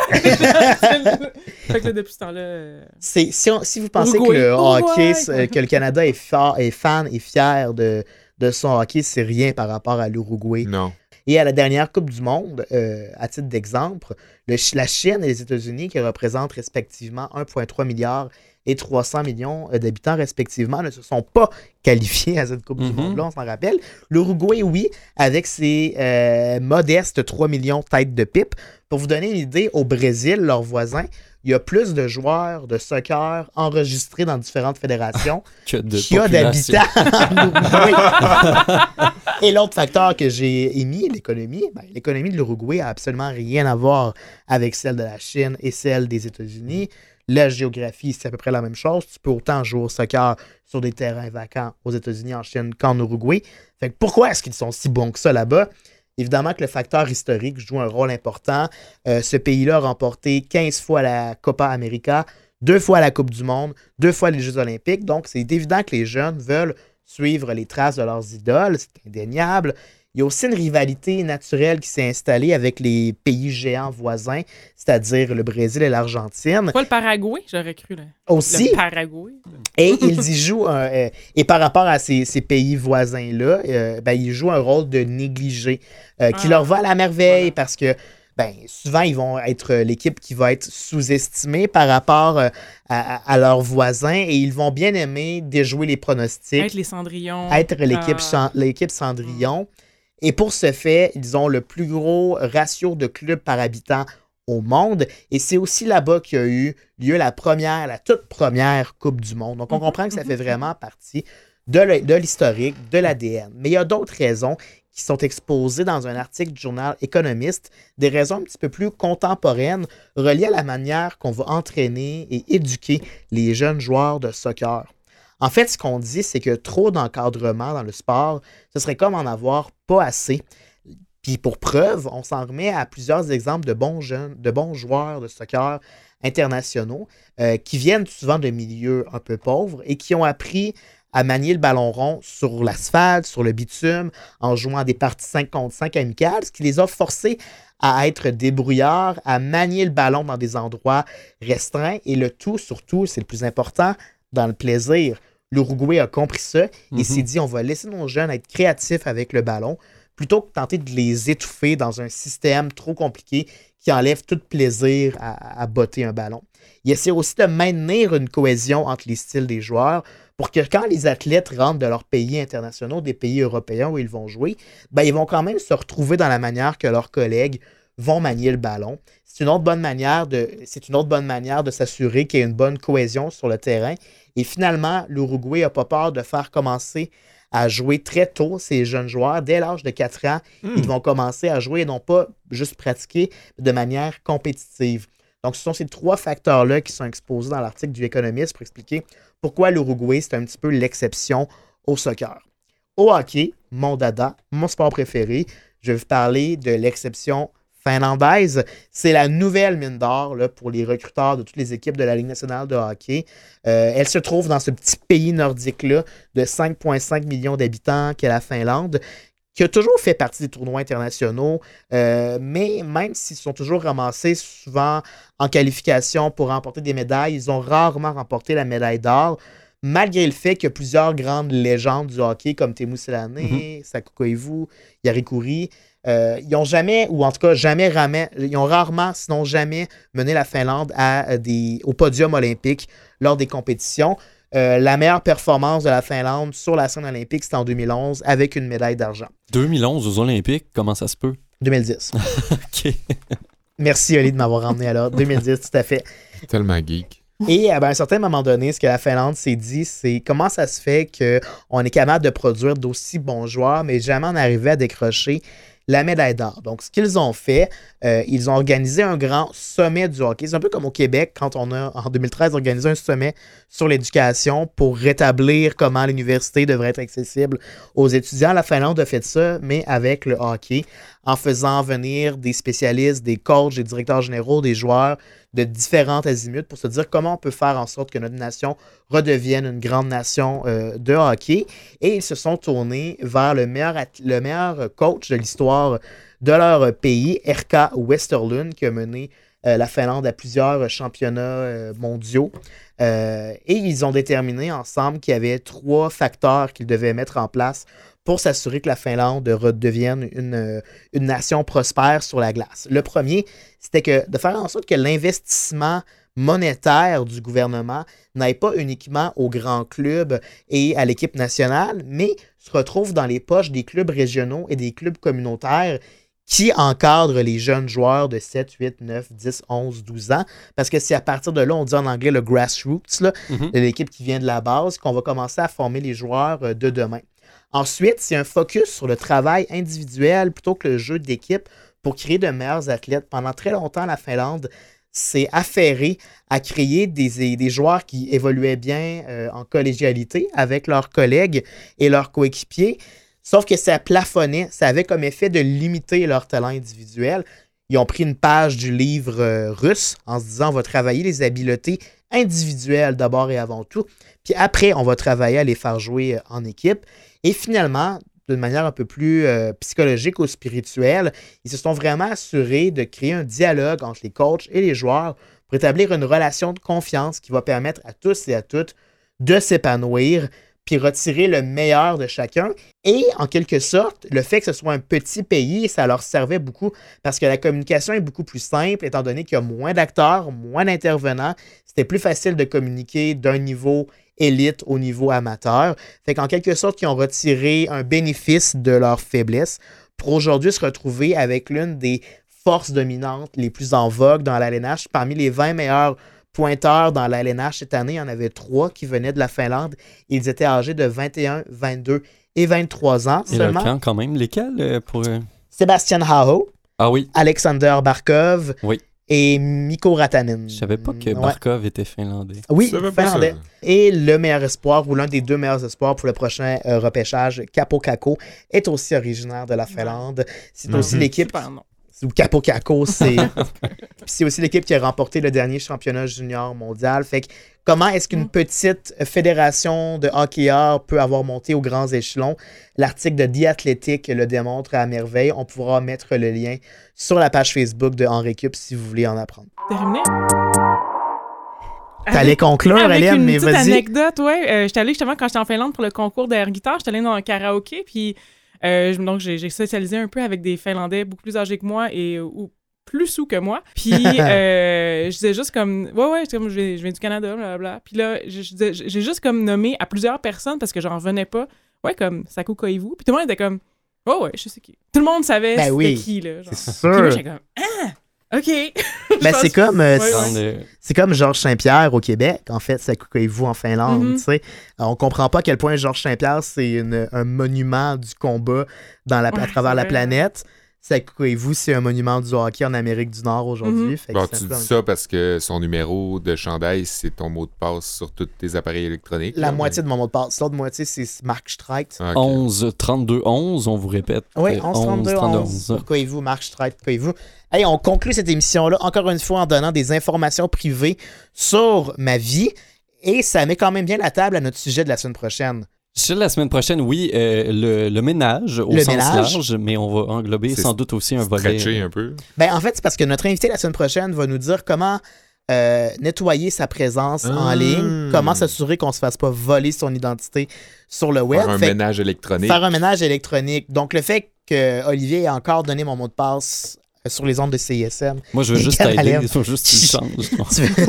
fait que là, depuis ce temps-là, euh, C'est- si, on- si vous pensez Uruguay. que le hockey, Uruguay. que le Canada est, fort, est fan et fier de, de son hockey, c'est rien par rapport à l'Uruguay. Non. Et à la dernière Coupe du Monde, euh, à titre d'exemple, la Chine et les États-Unis, qui représentent respectivement 1,3 milliard et 300 millions euh, d'habitants respectivement, ne se sont pas qualifiés à cette Coupe du Mhm. Monde-là, on s'en rappelle. L'Uruguay, oui, avec ses euh, modestes 3 millions de têtes de pipe. Pour vous donner une idée, au Brésil, leurs voisins, il y a plus de joueurs de soccer enregistrés dans différentes fédérations qu'il y a d'habitants. Et l'autre facteur que j'ai émis, l'économie, ben, l'économie de l'Uruguay a absolument rien à voir avec celle de la Chine et celle des États-Unis. La géographie, c'est à peu près la même chose. Tu peux autant jouer au soccer sur des terrains vacants aux États-Unis, en Chine qu'en Uruguay. Fait que pourquoi est-ce qu'ils sont si bons que ça là-bas? Évidemment que le facteur historique joue un rôle important. Euh, ce pays-là a remporté 15 fois la Copa América, deux fois la Coupe du Monde, deux fois les Jeux Olympiques. Donc, c'est évident que les jeunes veulent suivre les traces de leurs idoles. C'est indéniable. Il y a aussi une rivalité naturelle qui s'est installée avec les pays géants voisins, c'est-à-dire le Brésil et l'Argentine. Pas le Paraguay, j'aurais cru. Là. Aussi, Le Paraguay. et ils y jouent, un- euh, et par rapport à ces, ces pays voisins-là, euh, ben, ils jouent un rôle de négligé euh, qui Ah. leur va à la merveille Voilà. parce que ben, souvent, ils vont être l'équipe qui va être sous-estimée par rapport à, à- à leurs voisins et ils vont bien aimer déjouer les pronostics Être les cendrillons. être l'équipe Ah. L'équipe Cendrillon. Et pour ce fait, ils ont le plus gros ratio de clubs par habitant au monde. Et c'est aussi là-bas qu'il y a eu lieu la première, la toute première Coupe du Monde. Donc, on Mhm, comprend que ça fait vraiment partie de l'historique, de l'ADN. Mais il y a d'autres raisons qui sont exposées dans un article du journal Économiste, des raisons un petit peu plus contemporaines reliées à la manière qu'on va entraîner et éduquer les jeunes joueurs de soccer. En fait, ce qu'on dit, c'est que trop d'encadrement dans le sport, ce serait comme en avoir pas assez. Puis pour preuve, on s'en remet à plusieurs exemples de bons jeunes, joueurs de soccer internationaux euh, qui viennent souvent de milieux un peu pauvres et qui ont appris à manier le ballon rond sur l'asphalte, sur le bitume, en jouant des parties 5 contre 5 amicales, ce qui les a forcés à être débrouillards, à manier le ballon dans des endroits restreints et le tout, surtout, c'est le plus important, dans le plaisir. L'Uruguay a compris ça et Mhm. s'est dit on va laisser nos jeunes être créatifs avec le ballon plutôt que tenter de les étouffer dans un système trop compliqué qui enlève tout plaisir à, à botter un ballon. Il essaie aussi de maintenir une cohésion entre les styles des joueurs pour que quand les athlètes rentrent de leurs pays internationaux, des pays européens où ils vont jouer, ben, ils vont quand même se retrouver dans la manière que leurs collègues vont manier le ballon. C'est une autre bonne manière de, c'est une autre bonne manière de s'assurer qu'il y a une bonne cohésion sur le terrain. Et finalement, l'Uruguay n'a pas peur de faire commencer à jouer très tôt ces jeunes joueurs. Dès l'âge de 4 ans, ils vont commencer à jouer et non pas juste pratiquer de manière compétitive. Donc, ce sont ces trois facteurs-là qui sont exposés dans l'article du Économiste pour expliquer pourquoi l'Uruguay, c'est un petit peu l'exception au soccer. Au hockey, mon dada, mon sport préféré, je vais vous parler de l'exception finlandaise. C'est la nouvelle mine d'or pour les recruteurs de toutes les équipes de la Ligue nationale de hockey. Euh, elle se trouve dans ce petit pays nordique-là de 5,5 millions d'habitants qu'est la Finlande, qui a toujours fait partie des tournois internationaux, euh, mais même s'ils sont toujours ramassés souvent en qualification pour remporter des médailles, ils ont rarement remporté la médaille d'or, malgré le fait a plusieurs grandes légendes du hockey comme Saku Koivu, Jari Kurri, euh, ils ont jamais, ou en tout cas jamais ramé- ils ont rarement, sinon jamais, mené la Finlande à, euh, des, au podium olympique lors des compétitions. Euh, la meilleure performance de la Finlande sur la scène olympique, c'était en 2011 avec une médaille d'argent. 2011 aux Olympiques, comment ça se peut? 2010. OK. Merci, Oli, de m'avoir ramené alors. 2010, tout à fait. Tellement geek. Et à un certain moment donné, ce que la Finlande s'est dit, c'est comment ça se fait qu'on est capable de produire d'aussi bons joueurs, mais jamais en arriver à décrocher la médaille d'or. Donc, ce qu'ils ont fait, euh, ils ont organisé un grand sommet du hockey. C'est un peu comme au Québec, quand on a, en 2013, organisé un sommet sur l'éducation pour rétablir comment l'université devrait être accessible aux étudiants. La Finlande a fait ça, mais avec le hockey, en faisant venir des spécialistes, des coachs, des directeurs généraux, des joueurs de différentes azimuts pour se dire comment on peut faire en sorte que notre nation redevienne une grande nation euh, de hockey. Et ils se sont tournés vers le meilleur, le meilleur coach de l'histoire de leur pays, RK Westerlund, qui a mené euh, la Finlande à plusieurs championnats euh, mondiaux. Et ils ont déterminé ensemble qu'il y avait trois facteurs qu'ils devaient mettre en place pour s'assurer que la Finlande redevienne une, euh, une nation prospère sur la glace. Le premier, c'était que de faire en sorte que l'investissement monétaire du gouvernement n'aille pas uniquement aux grands clubs et à l'équipe nationale, mais se retrouve dans les poches des clubs régionaux et des clubs communautaires qui encadrent les jeunes joueurs de 7, 8, 9, 10, 11, 12 ans. Parce que c'est à partir de là, on dit en anglais le grassroots, Mhm. de l'équipe qui vient de la base, qu'on va commencer à former les joueurs euh, de demain. Ensuite, c'est un focus sur le travail individuel plutôt que le jeu d'équipe pour créer de meilleurs athlètes. Pendant très longtemps, la Finlande s'est affairée à créer des, joueurs qui évoluaient bien euh, en collégialité avec leurs collègues et leurs coéquipiers. Sauf que ça plafonnait, ça avait comme effet de limiter leur talent individuel. Ils ont pris une page du livre euh, russe en se disant on va travailler les habiletés individuelles d'abord et avant tout, puis après on va travailler à les faire jouer euh, en équipe. Et finalement, d'une manière un peu plus euh, psychologique ou spirituelle, ils se sont vraiment assurés de créer un dialogue entre les coachs et les joueurs pour établir une relation de confiance qui va permettre à tous et à toutes de s'épanouir, puis retirer le meilleur de chacun. Et en quelque sorte, le fait que ce soit un petit pays, ça leur servait beaucoup parce que la communication est beaucoup plus simple, étant donné qu'il y a moins d'acteurs, moins d'intervenants. C'était plus facile de communiquer d'un niveau élite au niveau amateur. Fait qu'en quelque sorte, ils ont retiré un bénéfice de leur faiblesse pour aujourd'hui se retrouver avec l'une des forces dominantes les plus en vogue dans l'ALNH. Parmi les 20 meilleurs pointeurs dans l'ALNH cette année, il y en avait trois qui venaient de la Finlande. Ils étaient âgés de 21, 22 et 23 ans Et seulement. quand, quand même. Lesquels euh, pour. euh, Sébastien Haho, Ah oui, Alexander Barkov Oui. et Mikko Ratanen. je savais pas que Ouais. Barkov était finlandais. Oui, finlandais. Et le meilleur espoir, ou l'un des deux meilleurs espoirs pour le prochain euh, repêchage, Capo Caco, est aussi originaire de la Finlande. C'est aussi Mhm. l'équipe. Ou Capo Caco, c'est. C'est aussi l'équipe qui a remporté le dernier championnat junior mondial. Fait que comment est-ce qu'une Mm. petite fédération de hockeyeurs peut avoir monté aux grands échelons? L'article de The Athletic le démontre à merveille. On pourra mettre le lien sur la page Facebook de Henri Cup si vous voulez en apprendre. Terminé. T'allais conclure, Avec Hélène, une mais petite vas-y. anecdote, ouais. Euh, j'étais allée justement quand j'étais en Finlande pour le concours d'air guitare, j'étais allée dans un karaoké, puis euh, donc j'ai socialisé un peu avec des Finlandais beaucoup plus âgés que moi et ou plus sous que moi. Puis euh, je disais juste comme ouais ouais, comme, je viens, je viens du Canada, blablabla. Puis là, j'ai juste comme nommé à plusieurs personnes parce que j'en revenais pas. Ouais, comme Saku Koivu. Puis tout le monde était comme oh ouais, je sais qui. Tout le monde savait Ben c'était oui. qui là. genre. C'est Puis moi sûr. j'étais comme ah ok. Ben, c'est comme, euh, Ouais, c'est- comme Georges Saint-Pierre au Québec, en fait, c'est vous en Finlande, Mhm. tu sais. On comprend pas à quel point Georges Saint-Pierre, c'est un monument du combat dans la, à travers la vrai. Vous c'est un monument du hockey en Amérique du Nord aujourd'hui. Mhm. Bon, tu dis ça parce que son numéro de chandail, c'est ton mot de passe sur tous tes appareils électroniques. La là, moitié mais- de mon mot de passe. L'autre moitié, c'est Mark Streit. Ah, ok. 11 32 11, on vous répète. Oui, Euh, 11 32 11 pour Koivu, Marc Streit, Koivu. Hey, on conclut cette émission-là encore une fois en donnant des informations privées sur ma vie. Et ça met quand même bien la table à notre sujet de la semaine prochaine. Sur la semaine prochaine, oui, euh, le, le ménage au Le sens ménage. large, mais on va englober sans doute aussi un volet. Stretché un peu. Ben, en fait, c'est parce que notre invité la semaine prochaine va nous dire comment euh, nettoyer sa présence en Ah. ligne, comment s'assurer qu'on se fasse pas voler son identité sur le web. Faire un Fait- ménage électronique. faire un ménage électronique. Donc, le fait que Olivier ait encore donné mon mot de passe euh, sur les ondes de CISM. Moi, je veux juste t'aider. Il faut juste que tu changes.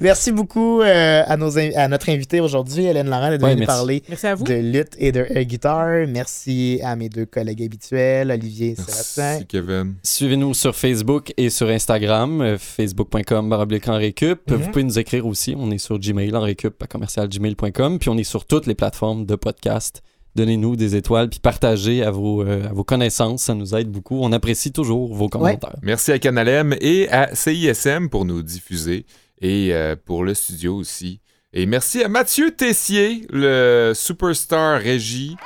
Merci beaucoup euh, à, nos in- à notre invité aujourd'hui, Hélène Laurent, d'être Ouais, parler Merci à vous. de lutte et de air guitar. Merci à mes deux collègues habituels, Olivier et Sébastien. Merci, Kevin. Suivez-nous sur Facebook et sur Instagram, euh, facebook.com en récup. Mhm. Vous pouvez nous écrire aussi. On est sur Gmail en récup à commercialgmail.com. Puis on est sur toutes les plateformes de podcast. Donnez-nous des étoiles puis partagez à vos, euh, à vos connaissances. Ça nous aide beaucoup. On apprécie toujours vos commentaires. Merci à Canalem et à CISM pour nous diffuser et euh, pour le studio aussi. Et merci à Mathieu Tessier, le superstar régie.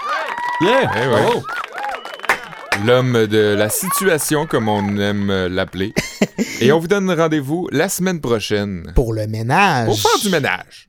Yeah! Eh ouais. L'homme de la situation, comme on aime l'appeler. et on vous donne rendez-vous la semaine prochaine Pour le ménage. pour faire du ménage.